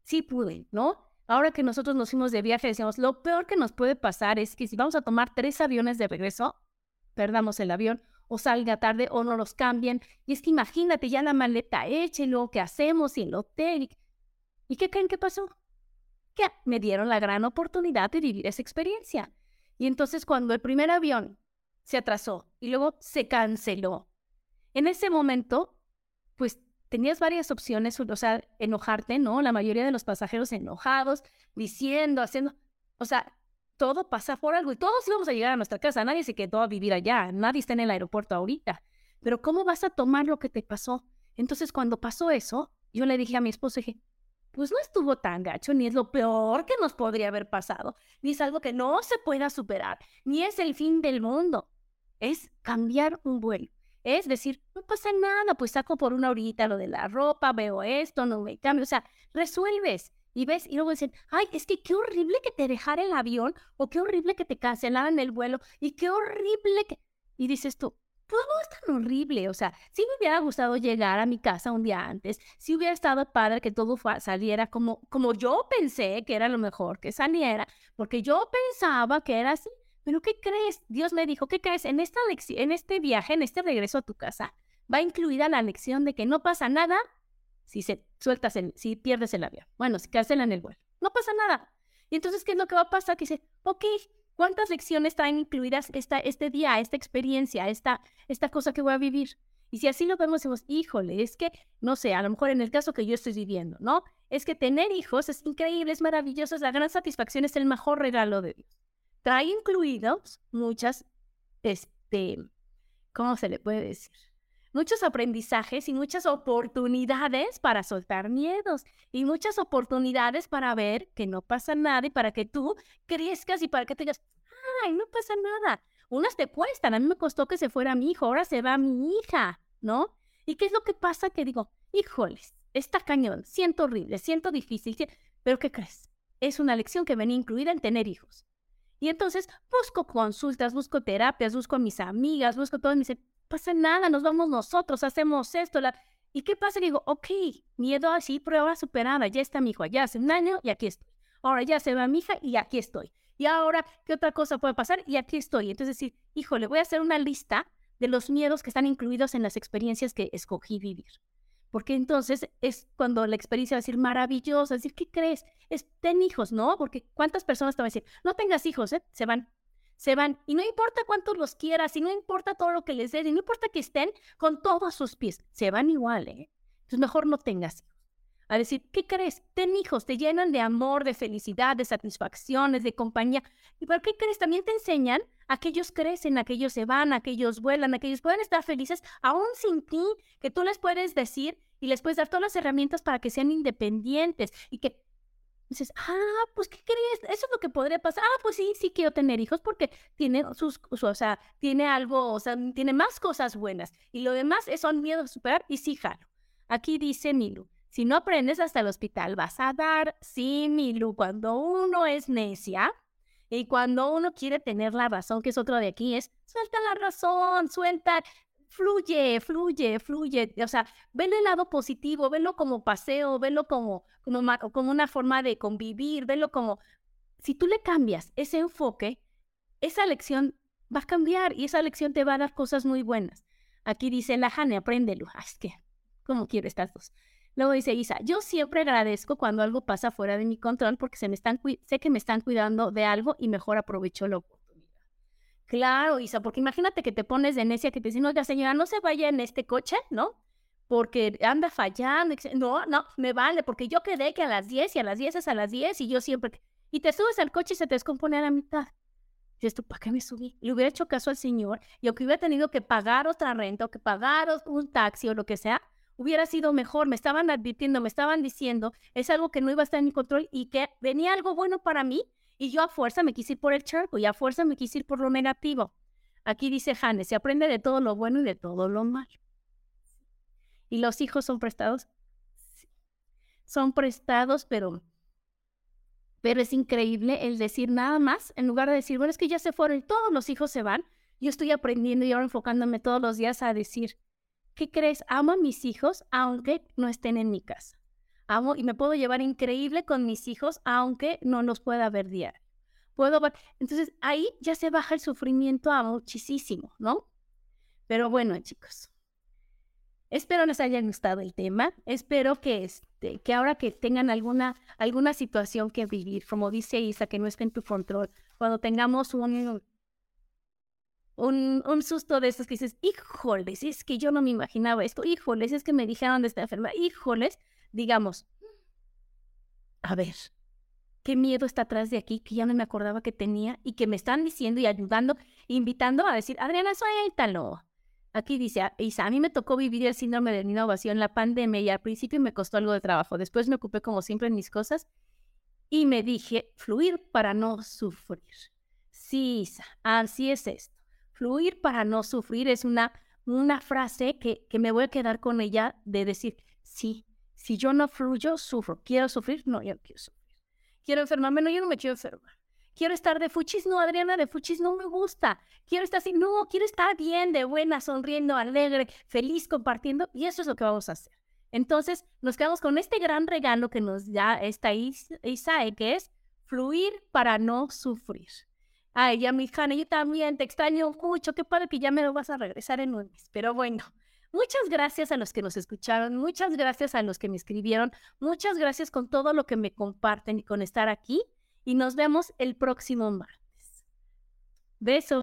sí pude, ¿no? Ahora que nosotros nos fuimos de viaje, decíamos, lo peor que nos puede pasar es que si vamos a tomar tres aviones de regreso, perdamos el avión o salga tarde o no los cambien. Y es que imagínate ya la maleta hecha y luego qué hacemos y el hotel. ¿Y qué creen que pasó? que me dieron la gran oportunidad de vivir esa experiencia. Y entonces cuando el primer avión se atrasó y luego se canceló, en ese momento, pues tenías varias opciones, o sea, enojarte, ¿no? La mayoría de los pasajeros enojados, diciendo, haciendo, o sea, todo pasa por algo y todos íbamos a llegar a nuestra casa, nadie se quedó a vivir allá, nadie está en el aeropuerto ahorita, pero ¿cómo vas a tomar lo que te pasó? Entonces, cuando pasó eso, yo le dije a mi esposo, dije, pues no estuvo tan gacho, ni es lo peor que nos podría haber pasado, ni es algo que no se pueda superar, ni es el fin del mundo. Es cambiar un vuelo. Es decir, no pasa nada, pues saco por una horita lo de la ropa, veo esto, no me cambio. O sea, resuelves y ves, y luego dicen, ay, es que qué horrible que te dejara el avión, o qué horrible que te cancelaran el vuelo, y qué horrible que. Y dices tú, no es tan horrible. O sea, si me hubiera gustado llegar a mi casa un día antes, si hubiera estado padre que todo saliera como, como yo pensé que era lo mejor que saliera, porque yo pensaba que era así. Pero ¿qué crees? Dios me dijo, ¿qué crees? En, esta en este viaje, en este regreso a tu casa, va incluida la lección de que no pasa nada si se sueltas el, si pierdes el avión. Bueno, si cancelan el vuelo. No pasa nada. Y entonces, ¿qué es lo que va a pasar? Que dice, ok, ¿Cuántas lecciones traen incluidas esta, este día, esta experiencia, esta, esta cosa que voy a vivir? Y si así lo vemos, decimos, híjole, es que, no sé, a lo mejor en el caso que yo estoy viviendo, ¿no? Es que tener hijos es increíble, es maravilloso, es la gran satisfacción, es el mejor regalo de Dios. Trae incluidos muchas, este, ¿cómo se le puede decir? Muchos aprendizajes y muchas oportunidades para soltar miedos y muchas oportunidades para ver que no pasa nada y para que tú crezcas y para que te digas, ay, no pasa nada. Unas te cuestan, a mí me costó que se fuera mi hijo, ahora se va mi hija, ¿no? ¿Y qué es lo que pasa? Que digo, híjoles, está cañón, siento horrible, siento difícil, pero ¿qué crees? Es una lección que venía incluida en tener hijos. Y entonces busco consultas, busco terapias, busco a mis amigas, busco me dicen, pasa nada, nos vamos nosotros, hacemos esto. La... ¿Y qué pasa? digo, ok, miedo así, prueba superada, ya está mi hijo, ya hace un año y aquí estoy. Ahora ya se va mi hija y aquí estoy. Y ahora, ¿qué otra cosa puede pasar? Y aquí estoy. Entonces decir, híjole, voy a hacer una lista de los miedos que están incluidos en las experiencias que escogí vivir. porque entonces es cuando la experiencia va a ser maravillosa, decir, ¿qué crees? Es, ten hijos, ¿no? Porque ¿cuántas personas te van a decir, no tengas hijos, ¿eh? Se van, se van. Y no importa cuántos los quieras, y no importa todo lo que les des, y no importa que estén con todos sus pies, se van igual, ¿eh? Entonces mejor no tengas. A decir, ¿qué crees? Ten hijos, te llenan de amor, de felicidad, de satisfacciones, de compañía. ¿Y por qué crees? También te enseñan a que ellos crecen, a que ellos se van, a que ellos vuelan, a que ellos pueden estar felices aún sin ti, que tú les puedes decir y les puedes dar todas las herramientas para que sean independientes y que dices, ah, pues, ¿qué crees? Eso es lo que podría pasar. Ah, pues sí, sí quiero tener hijos porque tiene sus, o sea, tiene algo, o sea, tiene más cosas buenas. Y lo demás son miedos a superar y sí jalo. Aquí dice Nilu, si no aprendes hasta el hospital, vas a dar. Sí, Milu, cuando uno es necia y cuando uno quiere tener la razón, que es otro de aquí, es suelta la razón, suelta, fluye, fluye, fluye. O sea, velo el lado positivo, velo como paseo, velo como, como, como una forma de convivir, velo como. Si tú le cambias ese enfoque, esa lección va a cambiar y esa lección te va a dar cosas muy buenas. Aquí dice la Jane, apréndelo. Ah, es que, ¿cómo quiero estas dos? Luego dice Isa, yo siempre agradezco cuando algo pasa fuera de mi control porque se me están sé que me están cuidando de algo y mejor aprovecho oportunidad. Claro, Isa, porque imagínate que te pones de necia que te dicen, oiga señora, no se vaya en este coche, ¿no? Porque anda fallando. No, no, me vale, porque yo quedé que a las 10 y a las 10 es a las 10 y yo siempre... Y te subes al coche y se te descompone a la mitad. Y esto, ¿para qué me subí? Le hubiera hecho caso al señor y aunque hubiera tenido que pagar otra renta o que pagar un taxi o lo que sea, hubiera sido mejor, me estaban advirtiendo, me estaban diciendo, es algo que no iba a estar en mi control y que venía algo bueno para mí y yo a fuerza me quise ir por el charco y a fuerza me quise ir por lo negativo. Aquí dice Hannes, se aprende de todo lo bueno y de todo lo malo. ¿Y los hijos son prestados? Sí. Son prestados, pero, pero es increíble el decir nada más, en lugar de decir, bueno, es que ya se fueron y todos los hijos se van, yo estoy aprendiendo y ahora enfocándome todos los días a decir, ¿qué crees? Amo a mis hijos aunque no estén en mi casa. Amo y me puedo llevar increíble con mis hijos aunque no los pueda ver diario. Puedo Entonces ahí ya se baja el sufrimiento a muchísimo, ¿no? Pero bueno, chicos. Espero les haya gustado el tema. Espero que, este, que ahora que tengan alguna, alguna situación que vivir, como dice Isa, que no esté en tu control, cuando tengamos un, un, un, susto de esos que dices, híjoles, es que yo no me imaginaba esto, híjoles, es que me dijeron de esta enferma, híjoles, digamos, a ver, qué miedo está atrás de aquí que ya no me acordaba que tenía y que me están diciendo y ayudando, invitando a decir, Adriana, suéltalo. Aquí dice, Isa, a mí me tocó vivir el síndrome de innovación en la pandemia y al principio me costó algo de trabajo. Después me ocupé como siempre en mis cosas y me dije, fluir para no sufrir. Sí, Isa, así es esto. Fluir para no sufrir es una, una frase que, que me voy a quedar con ella de decir, sí, si yo no fluyo, sufro. ¿Quiero sufrir? No, yo no quiero sufrir. ¿Quiero enfermarme? No, yo no me quiero enfermar. ¿Quiero estar de fuchis? No, Adriana, de fuchis no me gusta. ¿Quiero estar así? No, quiero estar bien, de buena, sonriendo, alegre, feliz, compartiendo. Y eso es lo que vamos a hacer. Entonces, nos quedamos con este gran regalo que nos da esta Isae, que es fluir para no sufrir. Ay, ya mi Hanna, yo también te extraño mucho. Qué padre que ya me lo vas a regresar en un mes. Pero bueno, muchas gracias a los que nos escucharon, muchas gracias a los que me escribieron, muchas gracias con todo lo que me comparten y con estar aquí. Y nos vemos el próximo martes. Besos.